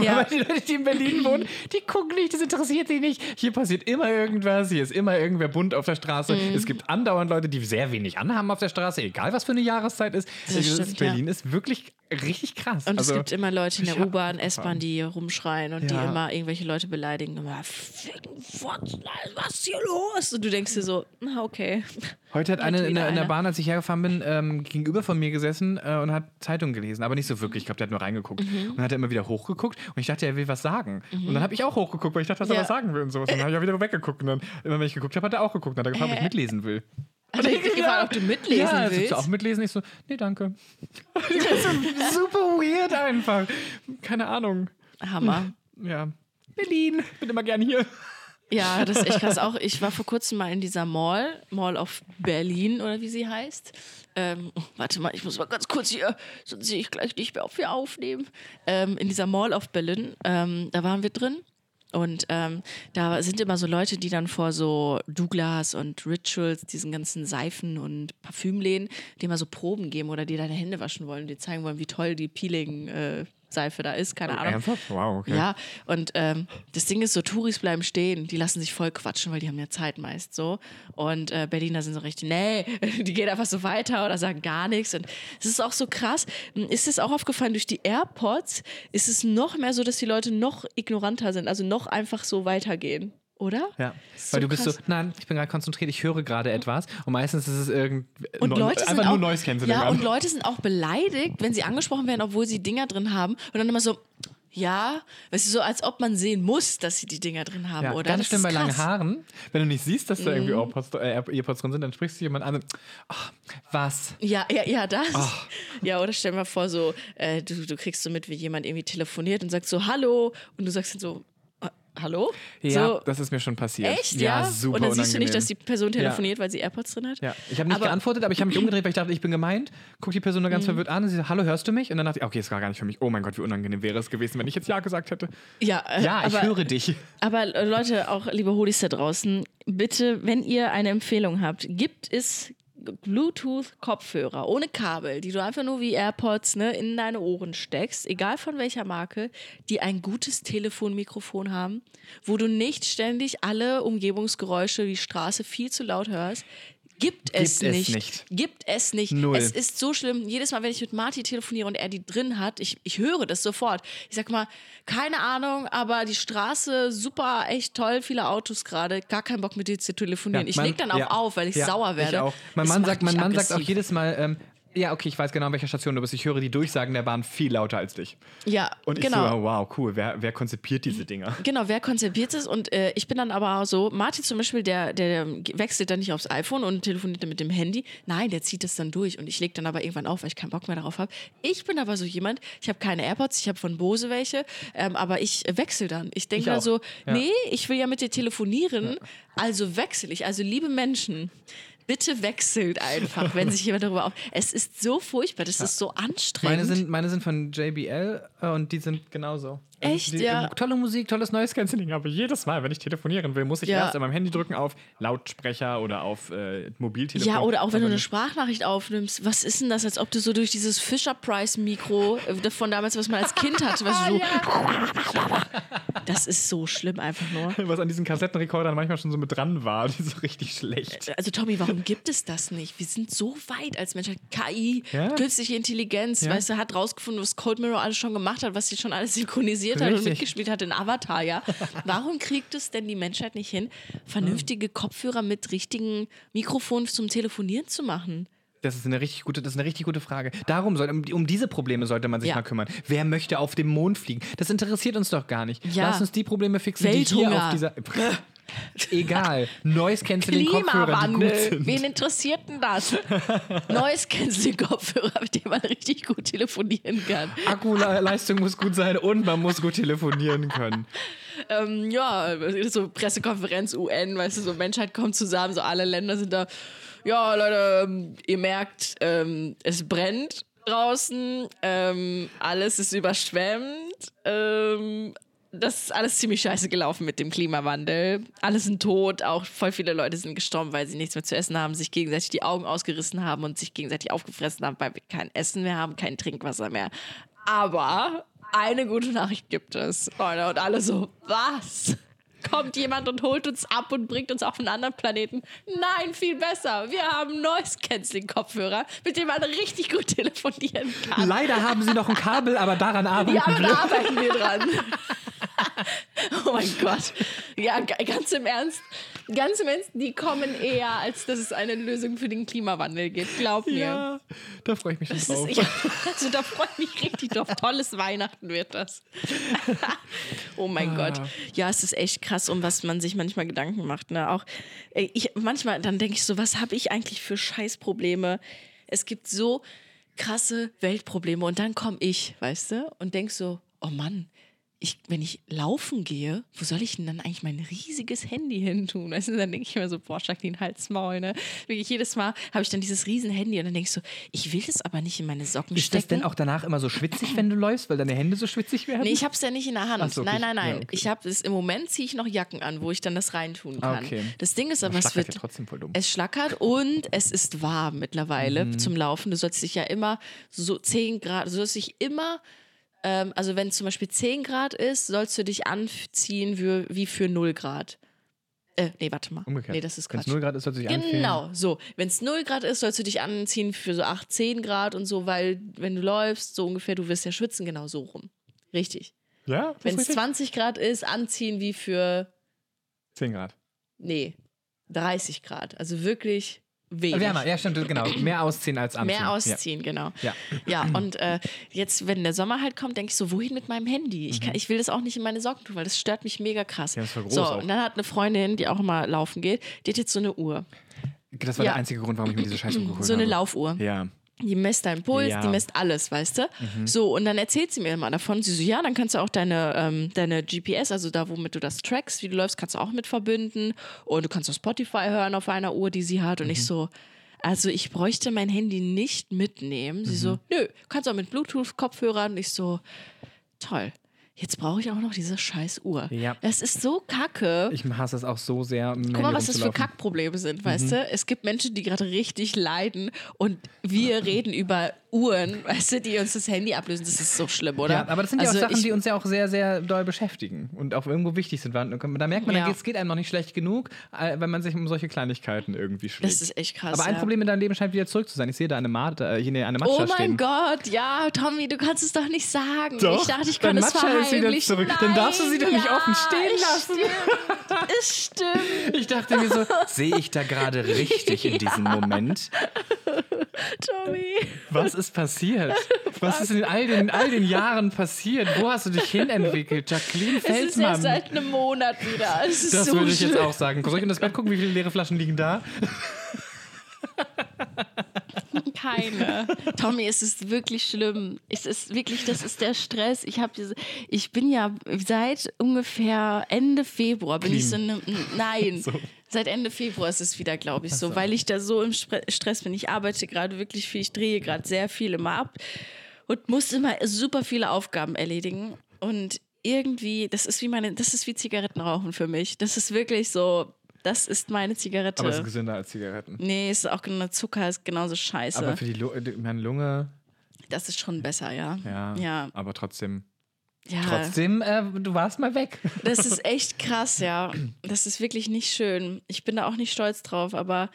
Ja. Weil die Leute, die in Berlin wohnen, die gucken nicht, das interessiert sie nicht. Hier passiert immer irgendwas, hier ist immer irgendwer bunt auf der Straße. Mhm. Es gibt andauernd Leute, die sehr wenig anhaben auf der Straße, egal was für eine Jahreszeit ist. Das stimmt, Berlin ist wirklich richtig krass. Und Also, es gibt immer Leute in der ja, U-Bahn, S-Bahn, die rumschreien und Ja. die immer irgendwelche Leute beleidigen. Immer, "Ficken, Fotz, was ist hier los? Und du denkst dir so, na okay. Heute hat eine in der, in der. Bahn, als ich hergefahren bin, ähm, gegenüber von mir gesessen äh, und hat Zeitung gelesen, aber nicht so wirklich. Ich glaube, der hat nur reingeguckt. Mhm. Und hat er immer wieder hochgeguckt und ich dachte, er will was sagen. Und dann habe ich auch hochgeguckt, weil ich dachte, Ja. er was sagen will und sowas. Und dann habe ich auch wieder weggeguckt. Und dann, immer wenn ich geguckt habe, hat er auch geguckt und hat er gefragt, ob ich Äh. mitlesen will. Hat er gefragt, ob du mitlesen ja, also willst? du auch mitlesen? Ich so, nee, danke. super weird einfach. Keine Ahnung. Hammer. Ja. Berlin, bin immer gern hier. Ja, das ist echt krass. Auch ich war vor kurzem mal in dieser Mall, Mall of Berlin oder wie sie heißt. Ähm, warte mal, ich muss mal ganz kurz hier, sonst sehe ich gleich nicht mehr, ob wir aufnehmen. Ähm, in dieser Mall of Berlin, ähm, da waren wir drin. Und ähm, da sind immer so Leute, die dann vor so Douglas und Rituals, diesen ganzen Seifen- und Parfümläden, die mal so Proben geben oder die deine Hände waschen wollen, die zeigen wollen, wie toll die Peeling-Seife da ist. Keine Ahnung. Ernsthaft? Wow, okay. Ja, und ähm, das Ding ist so, Touris bleiben stehen, die lassen sich voll quatschen, weil die haben ja Zeit meist so. Und äh, Berliner sind so richtig, nee, die gehen einfach so weiter oder sagen gar nichts. Und es ist auch so krass. Ist es auch aufgefallen, durch die AirPods ist es noch mehr so, dass die Leute noch ignoranter sind, also noch einfach so weitergehen, oder? Ja, Ist weil so du bist so, krass. nein, ich bin gerade konzentriert, ich höre gerade etwas und meistens ist es irgend Und Leute einfach sind nur auch, Noise Cancelling Ja, an. und Leute sind auch beleidigt, wenn sie angesprochen werden, obwohl sie Dinger drin haben. Und dann immer so, ja, weißt du, so als ob man sehen muss, dass sie die Dinger drin haben, ja, oder? ganz schlimm bei langen krass. Mhm. Haaren, wenn du nicht siehst, dass da irgendwie Earpods, äh, Earpods drin sind, dann sprichst du jemand an und, ach, was? Ja, ja, ja, das. Oh. Ja, oder stell dir mal vor, so, äh, du, du kriegst so mit, wie jemand irgendwie telefoniert und sagt so, hallo. Und du sagst dann so, hallo? Ja, so, das ist mir schon passiert. echt, ja? super Und dann siehst du nicht, dass die Person telefoniert, weil sie AirPods drin hat? Ja, ich habe nicht Aber- geantwortet, aber ich habe mich umgedreht, weil ich dachte, ich bin gemeint. Guck die Person nur Mhm. ganz verwirrt an und sie sagt, hallo, hörst du mich? Und dann dachte ich, okay, es war gar nicht für mich. Oh mein Gott, wie unangenehm wäre es gewesen, wenn ich jetzt Ja gesagt hätte. Ja, äh, Ja, ich aber, höre dich. Aber äh, Leute, auch liebe Hodis da draußen, bitte, wenn ihr eine Empfehlung habt, gibt es Bluetooth-Kopfhörer ohne Kabel, die du einfach nur wie AirPods ne, in deine Ohren steckst, egal von welcher Marke, die ein gutes Telefonmikrofon haben, wo du nicht ständig alle Umgebungsgeräusche, die Straße viel zu laut hörst. Gibt es, es nicht. nicht. Gibt es nicht. Null. Es ist so schlimm. Jedes Mal, wenn ich mit Marty telefoniere und er die drin hat, ich, ich höre das sofort. Ich sag mal, keine Ahnung, aber die Straße, super, echt toll, viele Autos gerade, gar keinen Bock mit dir zu telefonieren. ich mein- leg dann auch ja, auf, weil ich ja, sauer werde. Ich auch. Mein Es Mann, sagt, mein Mann sagt auch jedes Mal, ähm, ja, okay, ich weiß genau, an welcher Station du bist. Ich höre die Durchsagen der Bahn viel lauter als dich. Ja, Und ich genau. so, wow, cool. Wer, wer konzipiert diese Dinger? Genau, wer konzipiert es? Und äh, ich bin dann aber auch so, Martin zum Beispiel, der, der wechselt dann nicht aufs iPhone und telefoniert dann mit dem Handy. Nein, der zieht es dann durch und ich lege dann aber irgendwann auf, weil ich keinen Bock mehr darauf habe. Ich bin aber so jemand, ich habe keine AirPods, ich habe von Bose welche, ähm, aber ich wechsle dann. Ich denke dann so, Ja. nee, ich will ja mit dir telefonieren, also wechsle ich. Also liebe Menschen, bitte wechselt einfach, wenn sich jemand darüber auf... Es ist so furchtbar, das ist so anstrengend. Meine sind, meine sind von JBL äh, und die sind genauso. Also Echt, die, ja? Tolle Musik, tolles Noise Cancelling, aber jedes Mal, wenn ich telefonieren will, muss ich Ja. erst an meinem Handy drücken auf Lautsprecher oder auf äh, Mobiltelefon. Ja, oder auch wenn du eine Sprachnachricht aufnimmst. Was ist denn das, als ob du so durch dieses Fisher-Price-Mikro äh, von damals, was man als Kind hatte, was so. Das ist so schlimm einfach nur. was an diesen Kassettenrekordern manchmal schon so mit dran war, die so richtig schlecht. Also Tommy, warum gibt es das nicht? Wir sind so weit als Mensch. KI, Ja. künstliche Intelligenz, Ja. weißt du, hat rausgefunden, was Cold Mirror alles schon gemacht hat, was sie schon alles synchronisiert hat und mitgespielt hat in Avatar, ja. Warum kriegt es denn die Menschheit nicht hin, vernünftige Kopfhörer mit richtigen Mikrofonen zum Telefonieren zu machen? Das ist eine richtig gute, das ist eine richtig gute Frage. Darum soll, um, um diese Probleme sollte man sich Ja. mal kümmern. Wer möchte auf dem Mond fliegen? Das interessiert uns doch gar nicht. Ja. Lass uns die Probleme fixen, die hier Welthunger. auf dieser. Egal. Noise Cancelling Kopfhörer, Klimawandel. Wen interessiert denn das? Neues Canceling-Kopfhörer, mit dem man richtig gut telefonieren kann. Akkuleistung muss gut sein und man muss gut telefonieren können. Ähm, ja, so Pressekonferenz UN, weißt du, so Menschheit kommt zusammen, so alle Länder sind da. Ja, Leute, ähm, ihr merkt, ähm, es brennt draußen, ähm, alles ist überschwemmt. Ähm, das ist alles ziemlich scheiße gelaufen mit dem Klimawandel. Alle sind tot, auch voll viele Leute sind gestorben, weil sie nichts mehr zu essen haben, sich gegenseitig die Augen ausgerissen haben und sich gegenseitig aufgefressen haben, weil wir kein Essen mehr haben, kein Trinkwasser mehr. Aber eine gute Nachricht gibt es. Und alle so, was? Kommt jemand und holt uns ab und bringt uns auf einen anderen Planeten? Nein, viel besser. Wir haben Noise-Canceling-Kopfhörer, mit denen man richtig gut telefonieren kann. Leider haben sie noch ein Kabel, aber daran arbeiten Ja, aber wir. da arbeiten wir dran. oh mein Gott. Ja, ganz im Ernst. Ganz im Ernst, die kommen eher, als dass es eine Lösung für den Klimawandel gibt. Glaub mir. Ja, da freue ich mich Das drauf. ist, ja, also da freue ich mich richtig drauf. Tolles Weihnachten wird das. oh mein Gott. Ja, es ist echt krass, um was man sich manchmal Gedanken macht. Ne? Auch ey, ich, manchmal, dann denke ich so, was habe ich eigentlich für Scheißprobleme? Es gibt so krasse Weltprobleme und dann komme ich, weißt du, und denk so, oh Mann, ich, wenn ich laufen gehe, wo soll ich denn dann eigentlich mein riesiges Handy hin tun? Du, dann denke ich immer so, boah, schlag den Halsmaul, ne? Wirklich jedes Mal habe ich dann dieses riesen Handy und dann denke ich so, ich will das aber nicht in meine Socken Ist stecken. das denn auch danach immer so schwitzig, wenn du läufst, weil deine Hände so schwitzig werden? Nee, ich habe es ja nicht in der Hand. So, okay. Nein, nein, nein. Ja, okay. Ich habe es im Moment ziehe ich noch Jacken an, wo ich dann das reintun kann. Okay. Das Ding ist aber, es Schlackert wird ja trotzdem voll dumm. es schlackert und es ist warm mittlerweile Mhm. zum Laufen. Du sollst dich ja immer so 10 Grad, du sollst dich immer, ähm, also wenn es zum Beispiel 10 Grad ist, sollst du dich anziehen wie, wie für 0 Grad. Äh, nee, warte mal. Umgekehrt. Nee, das ist Wenn es Quatsch. 0 Grad ist, soll sich anfühlen. Genau, so. Wenn es 0 Grad ist, sollst du dich anziehen für so 8, 10 Grad und so, weil wenn du läufst, so ungefähr, du wirst ja schwitzen, genau so rum. Richtig. Ja? Wenn es Ist richtig? 20 Grad ist, anziehen wie für, 10 Grad. nee, 30 Grad. Also wirklich wenig. Wärmer, ja, stimmt, genau. Mehr ausziehen als anziehen. Mehr ausziehen, genau. Ja. Ja, und äh, jetzt, wenn der Sommer halt kommt, denke ich so, wohin mit meinem Handy? Ich, kann, ich will das auch nicht in meine Socken tun, weil das stört mich mega krass. Mhm. Ja, das voll groß so, auch. und dann hat eine Freundin, die auch immer laufen geht, die hat jetzt so eine Uhr. Ja. Das war Ja. der einzige Grund, warum ich mir diese Scheiße geholt So eine habe. Laufuhr. Ja. Die misst deinen Puls, Ja. Mhm. die misst alles, weißt du? So, und dann erzählt sie mir immer davon. Sie so, ja, dann kannst du auch deine, ähm, deine GPS, also da, womit du das trackst, wie du läufst, kannst du auch mit verbinden. Und du kannst auch Spotify hören auf einer Uhr, die sie hat. Und Mhm. ich so, also ich bräuchte mein Handy nicht mitnehmen. Sie Mhm. so, nö, kannst auch mit Bluetooth-Kopfhörern. Und ich so, toll. Jetzt brauche ich auch noch diese scheiß Uhr. Ja. Das ist so kacke. Ich hasse es auch so sehr. Guck mal, was das für. Kackprobleme sind, weißt Mhm. du? Es gibt Menschen, die gerade richtig leiden und wir reden über Uhren, weißt du, die uns das Handy ablösen. Das ist so schlimm, oder? Ja, aber das sind also ja auch Sachen, ich, die uns ja auch sehr, sehr doll beschäftigen und auch irgendwo wichtig sind. Da merkt man, Ja. es geht einem noch nicht schlecht genug, äh, wenn man sich um solche Kleinigkeiten irgendwie schlägt. Das ist echt krass. aber ein ja. Problem in deinem Leben scheint wieder zurück zu sein. Ich sehe da eine, Mate, äh, eine, eine Matcha Oh mein stehen. Gott, ja, Tommy, du kannst es doch nicht sagen. Doch, ich dachte, ich kann es Matcha ist wieder zurück. Dann darfst du sie doch nicht Nein, offen stehen ja, lassen. Stimmt, es stimmt, Ich dachte mir so, sehe ich da gerade richtig in diesem Moment? Tommy. Was ist passiert? Was ist in all den, all den Jahren passiert? Wo hast du dich hinentwickelt? Jacqueline Es ist ja seit einem Monat wieder. Das so würde ich jetzt auch sagen. Soll ich in das Bett gucken, wie viele leere Flaschen liegen da? Keine. Tommy, es ist wirklich schlimm. Es ist wirklich, das ist der Stress. Ich habe diese, ich bin ja seit ungefähr Ende Februar bin ich so Clean. eine, nein. So. Seit Ende Februar ist es wieder, glaube ich, so, weil ich da so im Stress bin. Ich arbeite gerade wirklich viel, ich drehe gerade sehr viel immer ab und muss immer super viele Aufgaben erledigen. Und irgendwie, das ist wie meine, das ist wie Zigarettenrauchen für mich. Das ist wirklich so, das ist meine Zigarette. Aber es ist gesünder als Zigaretten. nee, es ist auch genau Zucker, ist genauso scheiße. Aber für die, Lu meine Lunge, Das ist schon besser, ja. ja. Ja. Aber trotzdem. Ja, Trotzdem, äh, du warst mal weg. das ist echt krass, ja. Das ist wirklich nicht schön. Ich bin da auch nicht stolz drauf, aber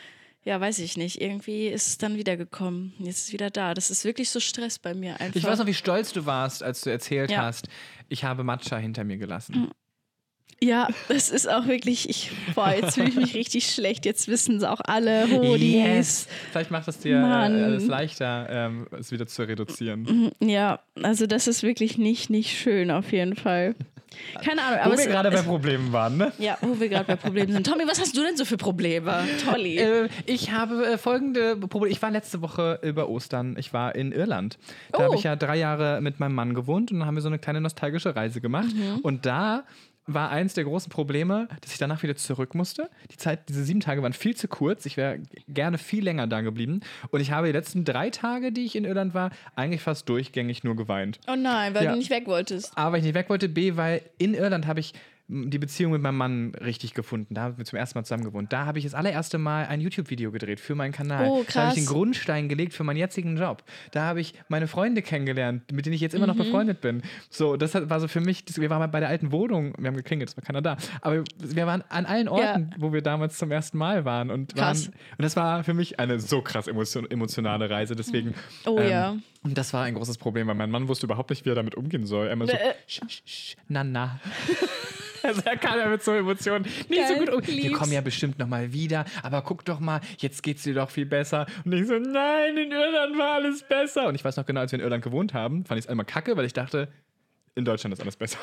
ja, weiß ich nicht. Irgendwie ist es dann wieder gekommen. Jetzt ist es wieder da. Das ist wirklich so Stress bei mir einfach. Ich weiß noch, wie stolz du warst, als du erzählt Ja. hast, ich habe Matcha hinter mir gelassen. Ja, das ist auch wirklich. Ich, boah, jetzt fühle ich mich richtig schlecht. Jetzt wissen es auch alle. Hodis. Vielleicht macht es dir Mann. äh, es leichter, ähm, es wieder zu reduzieren. Ja, also das ist wirklich nicht, nicht schön auf jeden Fall. Keine Ahnung, Wo aber wir es, gerade bei Problemen waren, ne? ja, wo wir gerade bei Problemen sind. Tommy, was hast du denn so für Probleme? Tolli. Äh, ich habe äh, folgende Probleme. Ich war letzte Woche über Ostern, ich war in Irland. Da Oh. habe ich ja drei Jahre mit meinem Mann gewohnt und dann haben wir so eine kleine nostalgische Reise gemacht. Mhm. Und da war eins der großen Probleme, dass ich danach wieder zurück musste. Die Zeit, diese sieben Tage waren viel zu kurz. Ich wäre gerne viel länger da geblieben. Und ich habe die letzten drei Tage, die ich in Irland war, eigentlich fast durchgängig nur geweint. oh nein, weil Ja. du nicht weg wolltest. A, weil ich nicht weg wollte, B, weil in Irland habe ich die Beziehung mit meinem Mann richtig gefunden. Da haben wir zum ersten Mal zusammen gewohnt. Da habe ich das allererste Mal ein YouTube-Video gedreht für meinen Kanal. Oh, Da habe krass. ich den Grundstein gelegt für meinen jetzigen Job. Da habe ich meine Freunde kennengelernt, mit denen ich jetzt immer Mhm. noch befreundet bin. So, das war so für mich, das, wir waren bei der alten Wohnung, wir haben geklingelt, es war keiner da. Aber wir waren an allen Orten, wo wir damals zum ersten Mal waren. Und, waren, Krass. und das war für mich eine so krass emotion, emotionale Reise. Deswegen Oh ähm, ja. Und das war ein großes Problem, weil mein Mann wusste überhaupt nicht, wie er damit umgehen soll. Er immer so, Äh. sch, sch, sch, na, na. Also er kam ja mit so Emotionen nicht so Geil, gut um. Wir lieb's. kommen ja bestimmt noch mal wieder, aber guck doch mal, jetzt geht's dir doch viel besser. Und ich so, nein, in Irland war alles besser. Und ich weiß noch genau, als wir in Irland gewohnt haben, fand ich es einmal kacke, weil ich dachte, in Deutschland ist alles besser.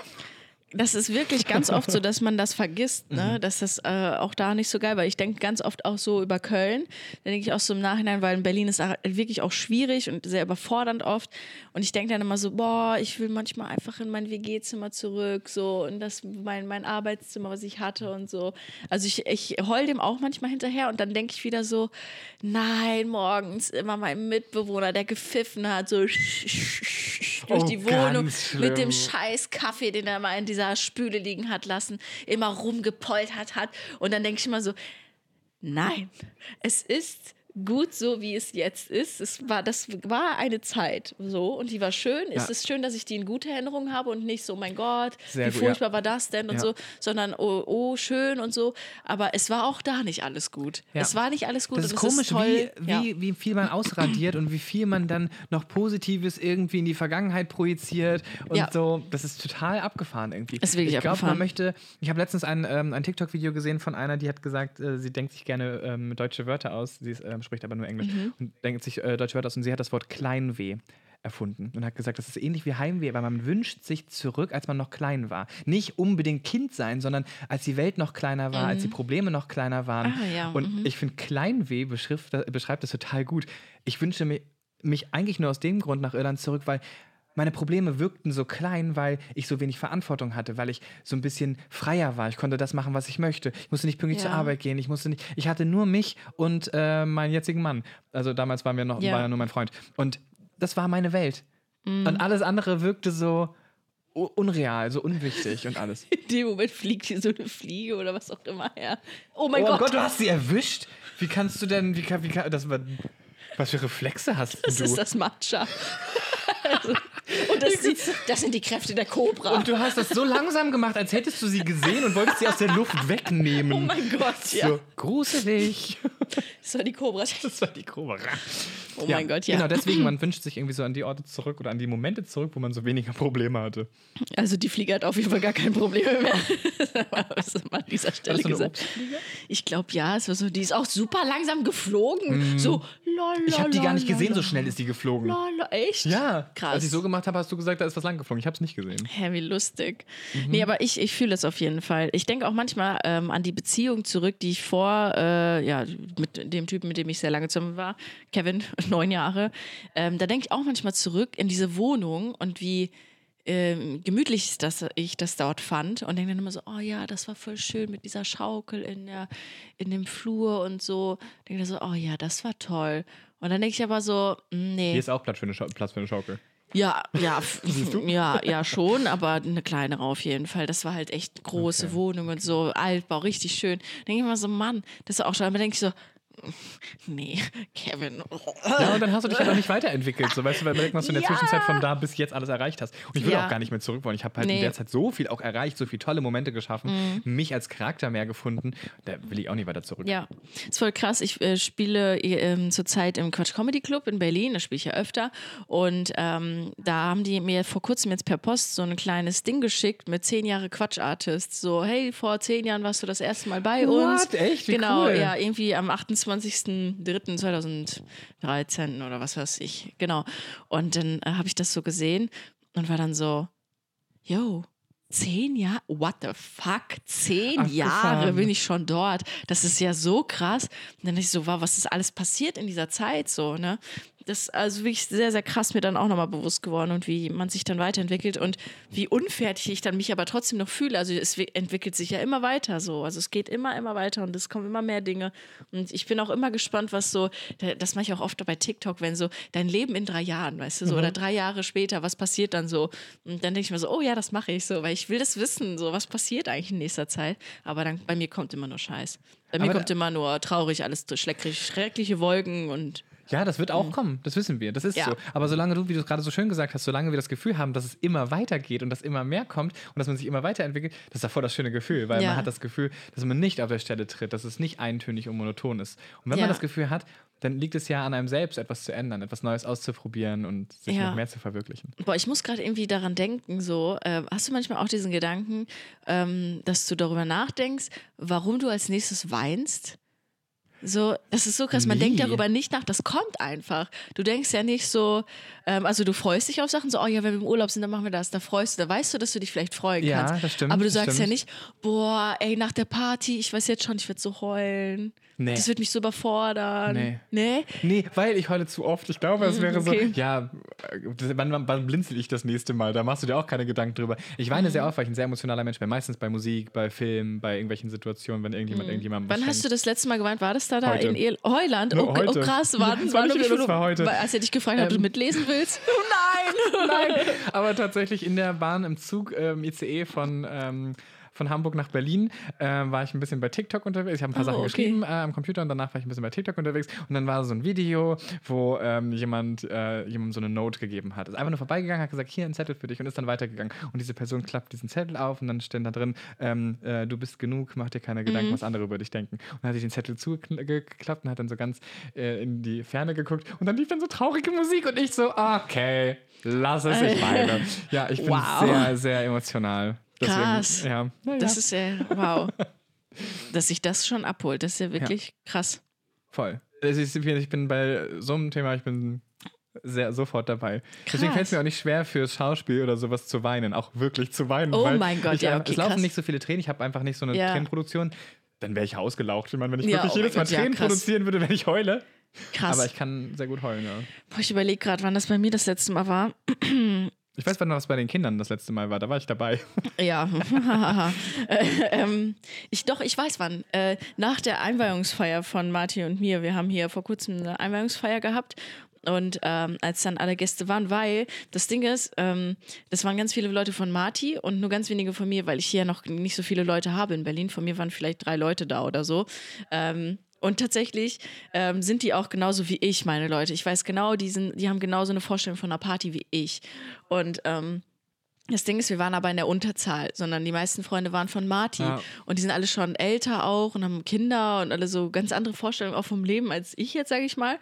Das ist wirklich ganz oft so, dass man das vergisst, ne? Mhm. dass das äh, auch da nicht so geil war. Ich denke ganz oft auch so über Köln. Da denke ich auch so im Nachhinein, weil in Berlin ist wirklich auch schwierig und sehr überfordernd oft. Und ich denke dann immer so, boah, ich will manchmal einfach in mein WG-Zimmer zurück, so in das mein, mein Arbeitszimmer, was ich hatte und so. Also ich, ich heul dem auch manchmal hinterher und dann denke ich wieder so, nein, morgens immer mein Mitbewohner, der gepfiffen hat, so durch Oh, die Wohnung mit dem scheiß Kaffee, den er mal in dieser Spüle liegen hat lassen, immer rumgepoltert hat. Und dann denke ich immer so, nein, es ist gut so, wie es jetzt ist. Es war, das war eine Zeit so und die war schön. Es Ja. ist schön, dass ich die in gute Erinnerung habe und nicht so, mein Gott, Sehr wie gut, furchtbar ja. war das denn und Ja. so, sondern oh, oh, schön und so. Aber es war auch da nicht alles gut. Es war nicht alles gut. Das ist komisch, es ist toll. wie, wie, wie viel man ausradiert und wie viel man dann noch Positives irgendwie in die Vergangenheit projiziert und so. Das ist total abgefahren irgendwie. Ist wirklich ich glaube, man möchte. Ich habe letztens ein, ähm, ein TikTok-Video gesehen von einer, die hat gesagt, äh, sie denkt sich gerne ähm, deutsche Wörter aus. Sie ist, ähm, spricht aber nur Englisch Mhm. und denkt sich äh, deutsche Wörter aus und sie hat das Wort Kleinweh erfunden und hat gesagt, das ist ähnlich wie Heimweh, weil man wünscht sich zurück, als man noch klein war. Nicht unbedingt Kind sein, sondern als die Welt noch kleiner war, als die Probleme noch kleiner waren. Ah, ja, Und ich finde, Kleinweh beschreibt das total gut. Ich wünsche mir, mich eigentlich nur aus dem Grund nach Irland zurück, weil meine Probleme wirkten so klein, weil ich so wenig Verantwortung hatte, weil ich so ein bisschen freier war. Ich konnte das machen, was ich möchte. Ich musste nicht pünktlich Ja. zur Arbeit gehen. Ich musste nicht. Ich hatte nur mich und äh, meinen jetzigen Mann. Also damals waren wir noch Ja. war ja nur mein Freund. Und das war meine Welt. Mhm. Und alles andere wirkte so unreal, so unwichtig und alles. In dem Moment fliegt hier so eine Fliege oder was auch immer her. Oh mein oh Gott. Gott, du hast sie erwischt. Wie kannst du denn? Wie kann, wie kann das war, Was für Reflexe hast Das du? ist das Matcha. also, und das, die, das sind die Kräfte der Cobra. Und du hast das so langsam gemacht, als hättest du sie gesehen und wolltest sie aus der Luft wegnehmen. oh mein Gott, ja. So, gruselig. Das war die Cobra. Das war die Cobra. Oh mein Gott, ja. Genau, deswegen, man wünscht sich irgendwie so an die Orte zurück oder an die Momente zurück, wo man so weniger Probleme hatte. Also die Fliege hat auf jeden Fall gar keine Probleme mehr. das ist mal an dieser Stelle so gesagt. Ich glaube ja, es war so, die ist auch super langsam geflogen. So, lol. Ich habe die gar nicht gesehen, so schnell ist die geflogen. Lol, echt? Ja, krass. Als ich so gemacht habe, hast du gesagt, da ist was lang geflogen. Ich habe es nicht gesehen. Hä, wie lustig. Mhm. Nee, aber ich, ich fühle es auf jeden Fall. Ich denke auch manchmal ähm, an die Beziehung zurück, die ich vor, äh, ja, mit dem Typen, mit dem ich sehr lange zusammen war, Kevin, neun Jahre. Ähm, da denke ich auch manchmal zurück in diese Wohnung und wie ähm, gemütlich das, ich das dort fand und denke dann immer so, oh ja, das war voll schön mit dieser Schaukel in, der, in dem Flur und so. Denke dann so, oh ja, das war toll. Und dann denke ich aber so, mm, nee. Hier ist auch Platz für eine, Schau Platz für eine Schaukel. Ja, ja, ja, ja, schon, aber eine kleinere auf jeden Fall. Das war halt echt große Okay. Wohnung und so, Altbau, richtig schön. Denke ich mal so, Mann, das ist auch schon, aber denke ich so, nee, Kevin. Ja, und dann hast du dich aber nicht weiterentwickelt. So, weißt du, weil mal, was du in der Ja. Zwischenzeit von da bis jetzt alles erreicht hast. Und ich will Ja. auch gar nicht mehr zurück wollen. Ich habe halt in Nee. der Zeit so viel auch erreicht, so viele tolle Momente geschaffen, Mhm. mich als Charakter mehr gefunden. Da will ich auch nicht weiter zurück. Ja, ist voll krass. Ich äh, spiele ähm, zurzeit im Quatsch Comedy Club in Berlin, da spiele ich ja öfter. Und ähm, da haben die mir vor kurzem jetzt per Post so ein kleines Ding geschickt mit zehn Jahre Quatsch Artist. So, hey, vor zehn Jahren warst du das erste Mal bei uns. What? Echt? Wie genau, cool. ja, irgendwie am 28.03.2013 oder was weiß ich. Genau. Und dann äh, habe ich das so gesehen und war dann so, yo. Zehn Jahre? What the fuck? Zehn Abgefahren. Jahre bin ich schon dort. Das ist ja so krass. Und dann dachte ich so, wow, was ist alles passiert in dieser Zeit so, ne? Das ist also wirklich sehr, sehr krass mir dann auch nochmal bewusst geworden und wie man sich dann weiterentwickelt und wie unfertig ich dann mich aber trotzdem noch fühle. Also es entwickelt sich ja immer weiter so. Also es geht immer, immer weiter und es kommen immer mehr Dinge. Und ich bin auch immer gespannt, was so, da- das mache ich auch oft bei TikTok, wenn so dein Leben in drei Jahren, weißt du, so, oder drei Jahre später, was passiert dann so? Und dann denke ich mir so, oh ja, das mache ich so, weil ich will das wissen, so, was passiert eigentlich in nächster Zeit. Aber dann, bei mir kommt immer nur Scheiß. Bei mir Aber kommt immer nur traurig, alles schrecklich, schreckliche Wolken und Ja, das wird auch kommen. Das wissen wir. Das ist Ja. so. Aber solange du, wie du es gerade so schön gesagt hast, solange wir das Gefühl haben, dass es immer weitergeht und dass immer mehr kommt und dass man sich immer weiterentwickelt, das ist ja voll das schöne Gefühl, weil Ja. man hat das Gefühl, dass man nicht auf der Stelle tritt, dass es nicht eintönig und monoton ist. Und wenn Ja. man das Gefühl hat, dann liegt es ja an einem selbst, etwas zu ändern, etwas Neues auszuprobieren und sich noch mehr zu verwirklichen. Boah, ich muss gerade irgendwie daran denken, so, äh, hast du manchmal auch diesen Gedanken, ähm, dass du darüber nachdenkst, warum du als nächstes weinst? So, das ist so krass, man denkt Nie. darüber nicht nach, das kommt einfach. Du denkst ja nicht so, ähm, also du freust dich auf Sachen, so, oh ja, wenn wir im Urlaub sind, dann machen wir das, da freust du, da weißt du, dass du dich vielleicht freuen Ja, kannst. das stimmt, Aber du sagst ja stimmt. nicht, boah, ey, nach der Party, ich weiß jetzt schon, ich werde so heulen. Nee. Das wird mich so überfordern. Nee. Nee? Nee, weil ich heule zu oft. Ich glaube, es wäre okay. so, ja, wann, wann, blinzel ich das nächste Mal? Da machst du dir auch keine Gedanken drüber. Ich weine Mhm. sehr oft, weil ich ein sehr emotionaler Mensch bin. Meistens bei Musik, bei Filmen, bei irgendwelchen Situationen, wenn irgendjemand irgendjemandem Mhm. Wann hast du das letzte Mal geweint? War das da, da Heute. in Ir Heuland? Oh, oh krass, war, das war nicht das war heute. Als er dich gefragt hat, ob du Ähm. mitlesen willst? Oh nein! Nein, aber tatsächlich in der Bahn, im Zug, ähm, ICE von, ähm, von Hamburg nach Berlin, ähm, war ich ein bisschen bei TikTok unterwegs. Ich habe ein paar Oh, Sachen okay. geschrieben äh, am Computer und danach war ich ein bisschen bei TikTok unterwegs. Und dann war so ein Video, wo ähm, jemand äh, jemandem so eine Note gegeben hat. Ist einfach nur vorbeigegangen, hat gesagt, hier ein Zettel für dich und ist dann weitergegangen. Und diese Person klappt diesen Zettel auf und dann steht da drin, ähm, äh, du bist genug, mach dir keine Gedanken, Mhm. was andere über dich denken. Und dann hat sich den Zettel zugeklappt und hat dann so ganz äh, in die Ferne geguckt und dann lief dann so traurige Musik und ich so, okay, lass es, ich weine. Ja, ich bin Wow. sehr, sehr emotional. Deswegen, Krass. Ja, Das ist ja, wow. Dass sich das schon abholt, das ist ja wirklich krass. voll. Ich bin bei so einem Thema, ich bin sehr sofort dabei. Deswegen Krass. fällt es mir auch nicht schwer, fürs Schauspiel oder sowas zu weinen, auch wirklich zu weinen. Oh mein Gott, ich, ja, äh, okay, Es laufen krass. nicht so viele Tränen, ich habe einfach nicht so eine Ja. Tränenproduktion. Dann wäre ich ausgelaucht. Ich meine, wenn ich Ja, wirklich oh jedes Mal Gott, ja, Tränen produzieren würde, wenn ich heule. Krass. Aber ich kann sehr gut heulen, ja. Boah, ich überlege gerade, wann das bei mir das letzte Mal war. Ich weiß, wann das bei den Kindern das letzte Mal war. Da war ich dabei. Ja. äh, ähm, ich, doch, ich weiß wann. Äh, nach der Einweihungsfeier von Martin und mir. Wir haben hier vor kurzem eine Einweihungsfeier gehabt. Und ähm, als dann alle Gäste waren, weil das Ding ist, ähm, das waren ganz viele Leute von Marti und nur ganz wenige von mir, weil ich hier noch nicht so viele Leute habe in Berlin. Von mir waren vielleicht drei Leute da oder so. Ähm, und tatsächlich ähm, sind die auch genauso wie ich, meine Leute. Ich weiß genau, die, sind, die haben genauso eine Vorstellung von einer Party wie ich. Und ähm, das Ding ist, wir waren aber in der Unterzahl, sondern die meisten Freunde waren von Marty. Ja. Und die sind alle schon älter auch und haben Kinder und alle so ganz andere Vorstellungen auch vom Leben als ich jetzt, sage ich mal.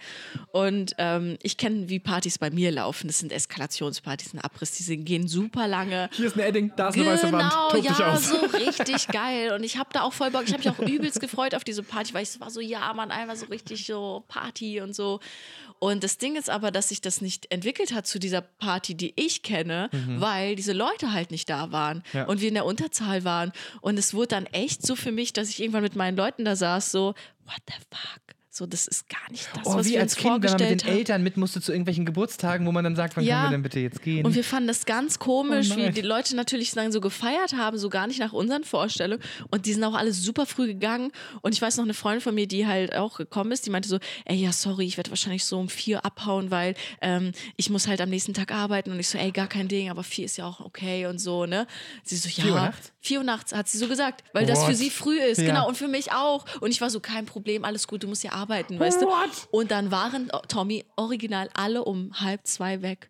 Und ähm, ich kenne, wie Partys bei mir laufen. Das sind Eskalationspartys, ein Abriss, die sind- gehen super lange. Hier ist ein Edding, da ist eine weiße Wand. Genau, Tob ja, so richtig geil. Und ich habe da auch voll Bock. Ich habe mich auch übelst gefreut auf diese Party, weil ich war so, ja, Mann, einmal so richtig so Party und so. Und das Ding ist aber, dass sich das nicht entwickelt hat zu dieser Party, die ich kenne, weil diese Leute halt nicht da waren. Ja. und wir in der Unterzahl waren. Und es wurde dann echt so für mich, dass ich irgendwann mit meinen Leuten da saß, so, what the fuck? So, das ist gar nicht das, Oh, was wie wir als uns Kind, wenn man mit den haben. Eltern mit musste zu irgendwelchen Geburtstagen, wo man dann sagt, wann Ja. können wir denn bitte jetzt gehen? Und wir fanden das ganz komisch, Oh wie die Leute natürlich dann so gefeiert haben, so gar nicht nach unseren Vorstellungen. Und die sind auch alle super früh gegangen. Und ich weiß noch, eine Freundin von mir, die halt auch gekommen ist, die meinte so, ey, ja, sorry, ich werde wahrscheinlich so um vier abhauen, weil ähm, ich muss halt am nächsten Tag arbeiten. Und ich so, ey, gar kein Ding, aber vier ist ja auch okay und so, ne? Sie so, ja. Vier Uhr nachts? Vier Uhr nachts, hat sie so gesagt, weil das What? für sie früh ist. Ja. Genau, und für mich auch. Und ich war so, kein Problem, alles gut, du musst ja arbeiten, weißt du? What? Und dann waren, oh, Tommy, original alle um halb zwei weg.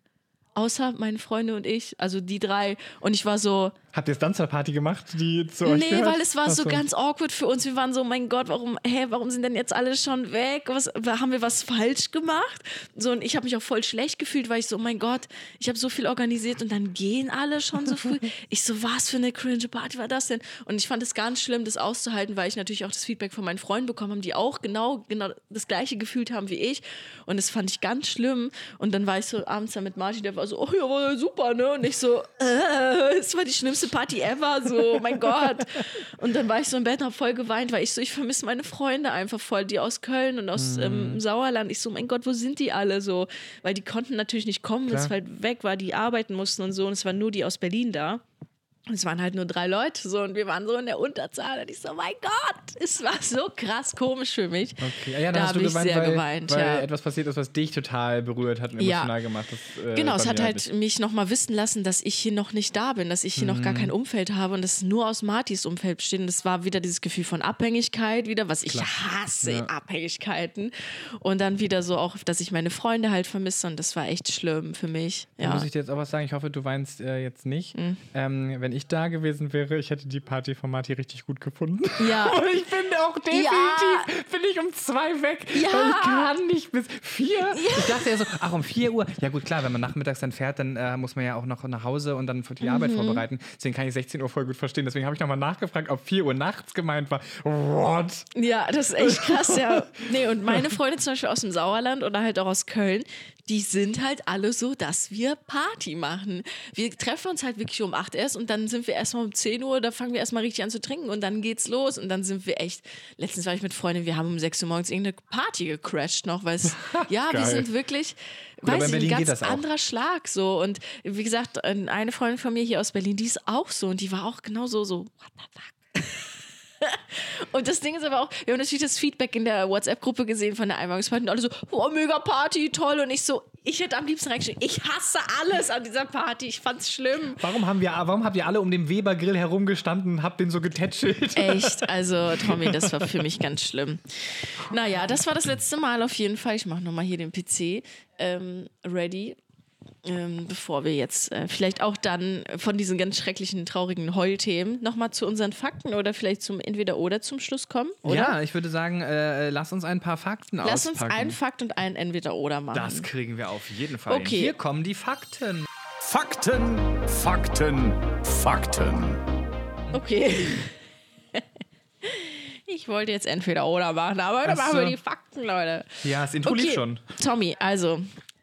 Außer meine Freunde und ich, also die drei. Und ich war so, Habt ihr Stanzerparty gemacht, die zu euch nee, gehört? weil es war Ach so ganz awkward für uns. Wir waren so, mein Gott, warum, hä, warum sind denn jetzt alle schon weg? Was, haben wir was falsch gemacht? So, und ich habe mich auch voll schlecht gefühlt, weil ich so, mein Gott, ich habe so viel organisiert und dann gehen alle schon so früh. Ich so, was für eine cringe Party war das denn? Und ich fand es ganz schlimm, das auszuhalten, weil ich natürlich auch das Feedback von meinen Freunden bekommen habe, die auch genau, genau das gleiche gefühlt haben wie ich. Und das fand ich ganz schlimm. Und dann war ich so abends da mit Martin, der war so, oh ja, war super, ne? Und ich so, äh, es war die schlimmste Party ever, so, mein Gott. Und dann war ich so im Bett und hab voll geweint, weil ich so, ich vermisse meine Freunde einfach voll, die aus Köln und aus ähm, Sauerland. Ich so, mein Gott, wo sind die alle so? Weil die konnten natürlich nicht kommen, weil es halt weg war, die arbeiten mussten und so. Und es waren nur die aus Berlin da. Es waren halt nur drei Leute so und wir waren so in der Unterzahl und ich so, mein Gott, es war so krass komisch für mich. Okay. Ja, ja, dann da hast habe du ich geweint, sehr weil, geweint, weil ja. etwas passiert ist, was dich total berührt hat und Ja. emotional gemacht hat. äh, Genau, es hat halt nicht. mich nochmal wissen lassen, dass ich hier noch nicht da bin, dass ich hier noch gar kein Umfeld habe und dass es nur aus Martys Umfeld besteht. Und das war wieder dieses Gefühl von Abhängigkeit, wieder, was ich hasse, Ja. Abhängigkeiten. Und dann wieder so auch, dass ich meine Freunde halt vermisse und das war echt schlimm für mich. Da Ja. muss ich dir jetzt auch was sagen. Ich hoffe, du weinst äh, jetzt nicht. Mhm. Ähm, wenn ich da gewesen wäre, ich hätte die Party von Marty richtig gut gefunden. Ja. Und ich bin auch definitiv, bin ich um zwei weg. Ja. Ich kann nicht bis vier. Ich dachte ja so, ach, um vier Uhr. Ja gut, klar, wenn man nachmittags dann fährt, dann äh, muss man ja auch noch nach Hause und dann für die Mhm. Arbeit vorbereiten. Deswegen kann ich 16 Uhr voll gut verstehen. Deswegen habe ich nochmal nachgefragt, ob 4 Uhr nachts gemeint war. What? Ja, das ist echt krass, ja. Nee, und meine Freunde zum Beispiel aus dem Sauerland oder halt auch aus Köln, die sind halt alle so, dass wir Party machen. Wir treffen uns halt wirklich um 8 erst und dann sind wir erstmal um 10 Uhr, da fangen wir erstmal richtig an zu trinken und dann geht's los und dann sind wir echt, letztens war ich mit Freundin, wir haben um 6 Uhr morgens irgendeine Party gecrashed noch, weil es, ja, wir sind wirklich, in weiß ich, ein ganz anderer Schlag so und wie gesagt, eine Freundin von mir hier aus Berlin, die ist auch so und die war auch genauso so, what the fuck? Und das Ding ist aber auch, wir haben natürlich das Feedback in der WhatsApp-Gruppe gesehen von der Einweihungsparty und alle so, oh, mega Party, toll. Und ich so, ich hätte am liebsten reingeschrieben, ich hasse alles an dieser Party, ich fand's schlimm. Warum, haben wir, warum habt ihr alle um den Weber-Grill herumgestanden und habt den so getätschelt? Echt, also Tommy, das war für mich ganz schlimm. Naja, das war das letzte Mal auf jeden Fall. Ich mache nochmal hier den PC ähm, ready. Ähm, bevor wir jetzt äh, vielleicht auch dann von diesen ganz schrecklichen, traurigen Heulthemen nochmal zu unseren Fakten oder vielleicht zum Entweder-Oder zum Schluss kommen, oder? Ja, ich würde sagen, äh, lass uns ein paar Fakten Lass uns auspacken. einen Fakt und einen Entweder-Oder machen. Das kriegen wir auf jeden Fall. hin. Okay. Hier kommen die Fakten. Fakten, Fakten, Fakten. Okay. Ich wollte jetzt entweder oder machen, aber dann Ach machen wir die Fakten, Leute. Ja, das Intro lief schon. Tommy, also, äh,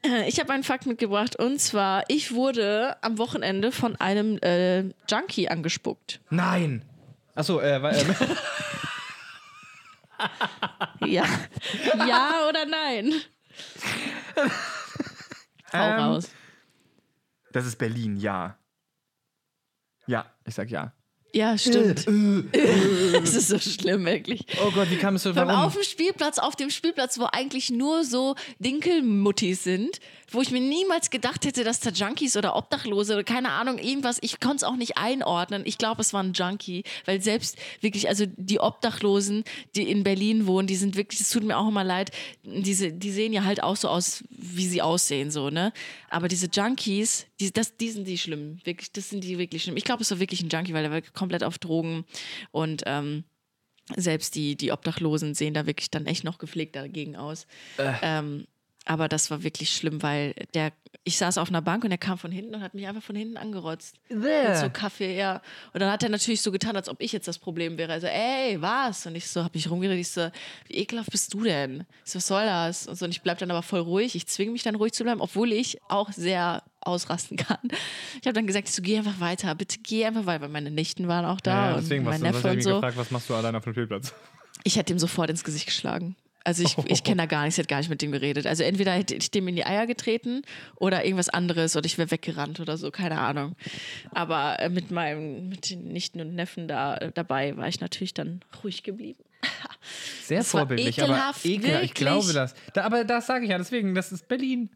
ich habe einen Fakt mitgebracht und zwar, ich wurde am Wochenende von einem äh, Junkie angespuckt. Nein. Achso, äh, weil, ähm, Ja. ja oder nein? Hau Ähm, raus. das ist Berlin, ja. Ja, ich sag ja. Ja, stimmt. Es ist so schlimm, wirklich. Oh Gott, wie kam es so Beim auf dem Spielplatz, auf dem Spielplatz, wo eigentlich nur so Dinkelmuttis sind, wo ich mir niemals gedacht hätte, dass da Junkies oder Obdachlose oder keine Ahnung, irgendwas, ich konnte es auch nicht einordnen. Ich glaube, es war ein Junkie, weil selbst wirklich, also die Obdachlosen, die in Berlin wohnen, die sind wirklich, es tut mir auch immer leid, diese, die sehen ja halt auch so aus, wie sie aussehen, so, ne? Aber diese Junkies, die, das, die sind die schlimm, wirklich, das sind die wirklich schlimm. Ich glaube, es war wirklich ein Junkie, weil er war komplett auf Drogen und, ähm, selbst die, die Obdachlosen sehen da wirklich dann echt noch gepflegt dagegen aus. Ähm, aber das war wirklich schlimm, weil der, ich saß auf einer Bank und er kam von hinten und hat mich einfach von hinten angerotzt. Mit so Kaffee, ja. Und dann hat er natürlich so getan, als ob ich jetzt das Problem wäre. Also, ey, was? Und ich so, hab mich rumgeredet, ich so, wie ekelhaft bist du denn? Ich so, was soll das? Und, so, und ich bleib dann aber voll ruhig. Ich zwinge mich dann ruhig zu bleiben, obwohl ich auch sehr ausrasten kann. Ich habe dann gesagt, so, geh einfach weiter, bitte geh einfach weiter, weil meine Nichten waren auch da ja, deswegen und mein Neffe und ich so. gefragt, was machst du allein auf dem Spielplatz? Ich hätte ihm sofort ins Gesicht geschlagen. Also ich, ich kenne da gar nichts, ich hätte gar nicht mit dem geredet. Also entweder hätte ich dem in die Eier getreten oder irgendwas anderes oder ich wäre weggerannt oder so, keine Ahnung. Aber äh, mit meinem, mit den Nichten und Neffen da äh, dabei war ich natürlich dann ruhig geblieben. Sehr Das vorbildlich, ekelhaft, aber ekelhaft. Ich glaube das. Da, aber das sage ich ja, deswegen, das ist Berlin.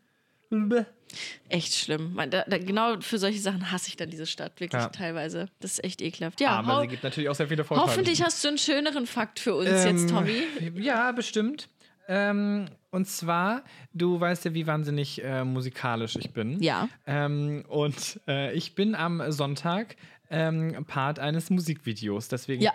Echt schlimm. Man, da, da, genau für solche Sachen hasse ich dann diese Stadt, wirklich Ja. teilweise. Das ist echt ekelhaft. Ja, Aber hau, sie gibt natürlich auch sehr viele Vorteile. hoffentlich hast du einen schöneren Fakt für uns Ähm, jetzt, Tommy. Ja, bestimmt. Ähm, und zwar, du weißt ja, wie wahnsinnig äh, musikalisch ich bin. Ja. Ähm, und äh, ich bin am Sonntag ähm, Part eines Musikvideos. Deswegen. Ja,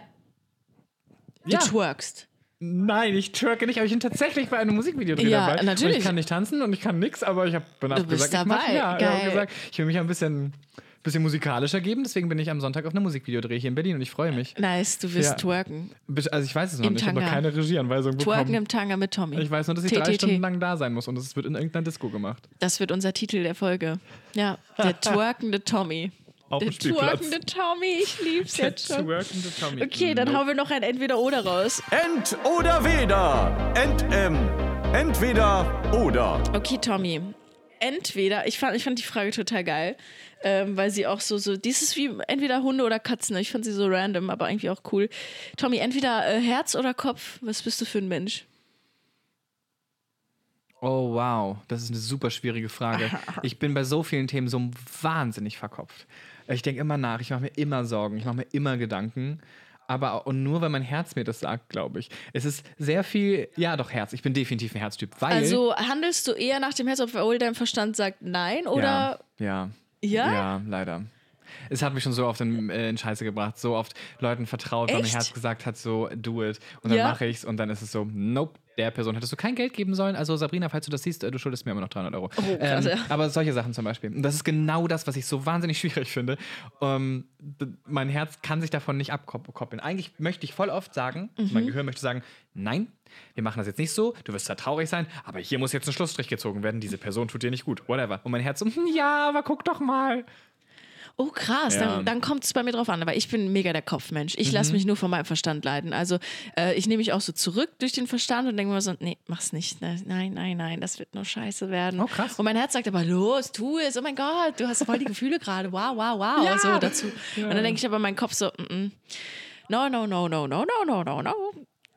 du Ja. twerkst. Nein, ich twerke nicht, aber ich bin tatsächlich bei einem Musikvideo drin Ja, dabei. Und natürlich. ich kann nicht tanzen und ich kann nix, aber ich habe gesagt, ich mach, dabei. ja, ich gesagt, ich will mich ein bisschen, bisschen musikalischer geben. Deswegen bin ich am Sonntag auf einem Musikvideodreh hier in Berlin und ich freue mich. Nice, du wirst Ja. twerken. Also ich weiß es noch Im nicht, ich habe noch Tanga. keine Regieanweisung Twerken bekommen. im Tanga mit Tommy. Ich weiß nur, dass ich drei. Stunden lang da sein muss und es wird in irgendeiner Disco gemacht. Das wird unser Titel der Folge. Ja, der twerkende Tommy. Auf Der dem Spielplatz. twerkende Tommy, ich lieb's Der jetzt schon. twerkende Tommy. Okay, dann hauen wir noch ein Entweder-Oder raus. Ent oder weder. Ent, ähm, entweder oder. Okay, Tommy. Entweder, ich fand, ich fand die Frage total geil, ähm, weil sie auch so, so, dies ist wie entweder Hunde oder Katzen. Ich fand sie so random, aber irgendwie auch cool. Tommy, entweder äh, Herz oder Kopf, was bist du für ein Mensch? Oh wow, das ist eine super schwierige Frage. Ich bin bei so vielen Themen so wahnsinnig verkopft. Ich denke immer nach, ich mache mir immer Sorgen, ich mache mir immer Gedanken. Aber und nur, weil mein Herz mir das sagt, glaube ich. Es ist sehr viel, ja doch Herz, ich bin definitiv ein Herztyp, weil... Also handelst du eher nach dem Herz, obwohl dein Verstand sagt nein oder ja, ja, Ja? ja, leider. Es hat mich schon so oft in, äh, in Scheiße gebracht, so oft Leuten vertraut, weil mein? Herz gesagt hat, so do it. Und dann Ja. mache ich's und dann ist es so, nope, der Person hättest du kein Geld geben sollen. Also Sabrina, falls du das siehst, äh, du schuldest mir immer noch 300 Euro. Oh, krass, ja. Aber solche Sachen zum Beispiel. Und das ist genau das, was ich so wahnsinnig schwierig finde. Ähm, mein Herz kann sich davon nicht abkoppeln. Eigentlich möchte ich voll oft sagen, Mhm. mein Gehirn möchte sagen, nein, wir machen das jetzt nicht so, du wirst da traurig sein, aber hier muss jetzt ein Schlussstrich gezogen werden, diese Person tut dir nicht gut, whatever. Und mein Herz so, "Hm, ja, aber guck doch mal. Oh krass, Ja. dann, dann kommt es bei mir drauf an. Aber ich bin mega der Kopfmensch. Ich Mhm. lasse mich nur von meinem Verstand leiten. Also äh, ich nehme mich auch so zurück durch den Verstand und denke mir so, nee, mach's nicht. Ne, Nein, nein, nein, das wird nur scheiße werden. Oh, krass. Und mein Herz sagt aber, los, tu es. Oh mein Gott, du hast voll die Gefühle gerade. Wow, wow, wow. Ja. So dazu. Und dann denke ich aber mein Kopf so, mm, mm. no, no, no, no, no, no, no, no, no.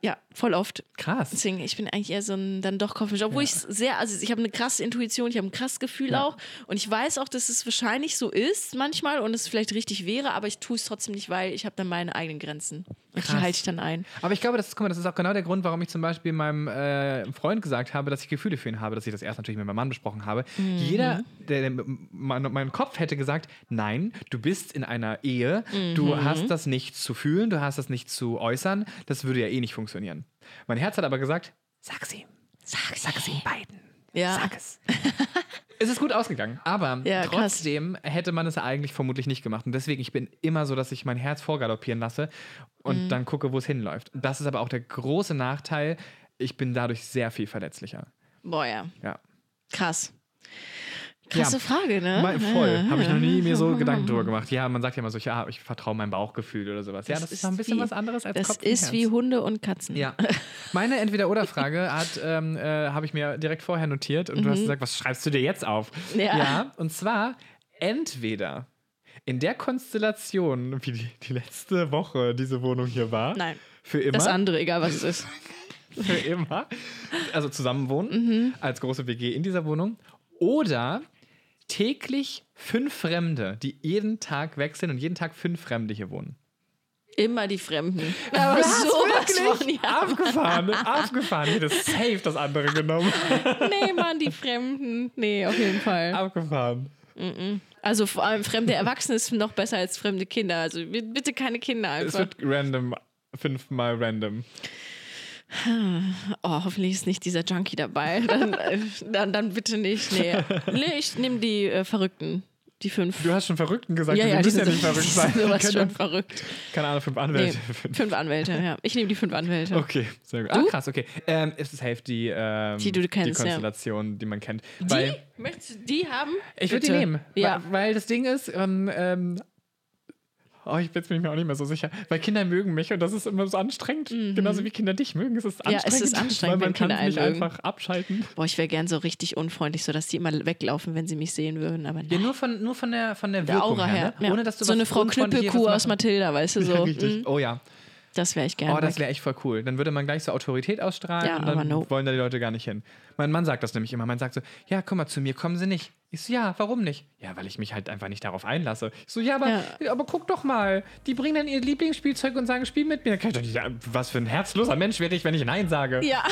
Ja, voll oft. Krass. Deswegen, ich bin eigentlich eher so ein dann doch Kopfmensch. Obwohl ich sehr, also ich habe eine krasse Intuition, ich habe ein krasses Gefühl Ja. auch. Und ich weiß auch, dass es wahrscheinlich so ist manchmal und es vielleicht richtig wäre, aber ich tue es trotzdem nicht, weil ich habe dann meine eigenen Grenzen. Und die Krass. halte ich dann ein. Aber ich glaube, das ist, guck mal, das ist auch genau der Grund, warum ich zum Beispiel meinem äh, Freund gesagt habe, dass ich Gefühle für ihn habe, dass ich das erst natürlich mit meinem Mann besprochen habe. Mhm. Jeder, der, der mein, mein Kopf hätte gesagt, nein, du bist in einer Ehe, du Mhm. hast das nicht zu fühlen, du hast das nicht zu äußern, das würde ja eh nicht funktionieren. Mein Herz hat aber gesagt, sag sie. Sag, sag ihnen beiden. Ja. Sag es. es ist gut ausgegangen, aber Ja, krass. trotzdem hätte man es eigentlich vermutlich nicht gemacht. Und deswegen, ich bin immer so, dass ich mein Herz vorgaloppieren lasse und Mhm. dann gucke, wo es hinläuft. Das ist aber auch der große Nachteil. Ich bin dadurch sehr viel verletzlicher. Boah, ja. Ja. Krass. Krasse Ja. Frage, ne? Mal, voll. Habe ich noch nie mir so Gedanken drüber gemacht. Ja, man sagt ja immer so, ja, ich vertraue meinem Bauchgefühl oder sowas. Ja, das, ist ein bisschen wie- was anderes als Das Kopf und ist wie Hunde und Katzen. Ja. Meine Entweder-Oder-Frage hat, ähm, äh, habe ich mir direkt vorher notiert und du hast gesagt, was schreibst du dir jetzt auf? Mhm. Ja. und zwar entweder in der Konstellation, wie die, die letzte Woche diese Wohnung hier war. Nein. Für immer. Das andere, egal was es ist. für immer. Also zusammenwohnen Mhm. als große WG in dieser Wohnung. Oder täglich fünf Fremde, die jeden Tag wechseln und jeden Tag fünf Fremde hier wohnen. Immer die Fremden. Aber sowas von, ja. Abgefahren, abgefahren. Hätte safe das andere genommen. Nee, Mann, die Fremden. Nee, auf jeden Fall. Abgefahren. Also vor allem fremde Erwachsene ist noch besser als fremde Kinder. Also bi- bitte keine Kinder Es einfach. wird random, fünfmal random. Oh, hoffentlich ist nicht dieser Junkie dabei. Dann, äh, dann, dann bitte nicht. Nee, nee ich nehme die äh, Verrückten. Die fünf. Du hast schon Verrückten gesagt, ja, die ja, die müssen ja nicht verrückt die sein. sowas können schon ja- verrückt. Keine Ahnung, fünf Nee, Anwälte. fünf Anwälte, ja. Ich nehme die fünf Anwälte. Okay, sehr gut. Ah, krass, okay. Ähm, es ist safe die, ähm, Die du kennst, die ja. Konstellation, die man kennt. Die? Weil, Möchtest du die haben? Ich würde die nehmen. Ja. Weil, weil das Ding ist, ähm, oh, ich bin mir auch nicht mehr so sicher. Weil Kinder mögen mich und das ist immer so anstrengend. Genauso wie Kinder dich mögen. Es ist Mhm. Ja, es anstrengend. ist anstrengend, weil man wenn Kinder kann nicht mögen. einfach abschalten. Boah, ich wäre gern so richtig unfreundlich, sodass die immer weglaufen, wenn sie mich sehen würden. Aber Ja, nein. nur von, nur von der, von der der Wirkung Aura her. ne? Ja. Ohne dass du so eine Frau Knüppelkuh aus Mathilda, weißt du so. Ja, richtig. Mhm. Oh ja. Das wäre ich gerne. Oh, das wäre echt voll cool. Dann würde man gleich so Autorität ausstrahlen Ja, und dann aber no. wollen da die Leute gar nicht hin. Mein Mann sagt das nämlich immer. Man sagt so, ja, guck mal, zu mir kommen sie nicht. Ich so, ja, warum nicht? Ja, weil ich mich halt einfach nicht darauf einlasse. Ich so, ja, aber, Ja. aber guck doch mal. Die bringen dann ihr Lieblingsspielzeug und sagen, spiel mit mir. Kann ich doch nicht, ja, was für ein herzloser Mensch wäre ich, wenn ich Nein sage. ja.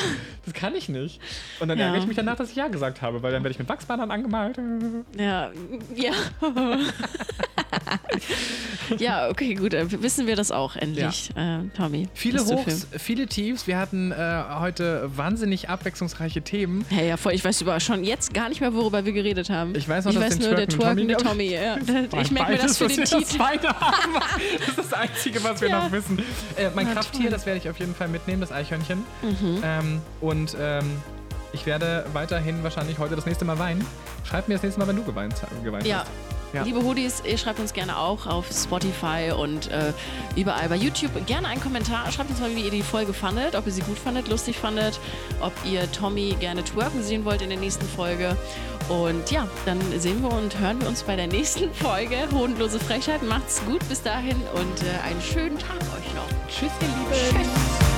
Das kann ich nicht. Und dann Ja. ärgere ich mich danach, dass ich Ja gesagt habe, weil dann werde ich mit Wachsbadern angemalt. Ja, ja. ja, okay, gut. Dann wissen wir das auch endlich, äh, Tommy. Viele Hochs, viele Tiefs. Wir hatten äh, heute wahnsinnig abwechslungsreiche Themen. Hey, ja, voll. Ich weiß über schon jetzt gar nicht mehr, worüber wir geredet haben. Ich weiß noch, ich dass weiß nur, der twerkende Tommy Tommy. Ja. Ich merke mir das für den das Titel. zweite haben. Das ist das Einzige, was wir Ja. noch wissen. Äh, mein Na, Krafttier, toll. das werde ich auf jeden Fall mitnehmen, das Eichhörnchen. Mhm. Ähm, und ähm, ich werde weiterhin wahrscheinlich heute das nächste Mal weinen. Schreib mir das nächste Mal, wenn du geweint, geweint Ja. hast. Ja. Liebe Hoodies, ihr schreibt uns gerne auch auf Spotify und äh, überall bei YouTube gerne einen Kommentar. Schreibt uns mal, wie ihr die Folge fandet, ob ihr sie gut fandet, lustig fandet, ob ihr Tommy gerne twerken sehen wollt in der nächsten Folge. Und ja, dann sehen wir und hören wir uns bei der nächsten Folge. Hodenlose Frechheit, macht's gut bis dahin und äh, einen schönen Tag euch noch. Tschüss, ihr Lieben. Tschüss.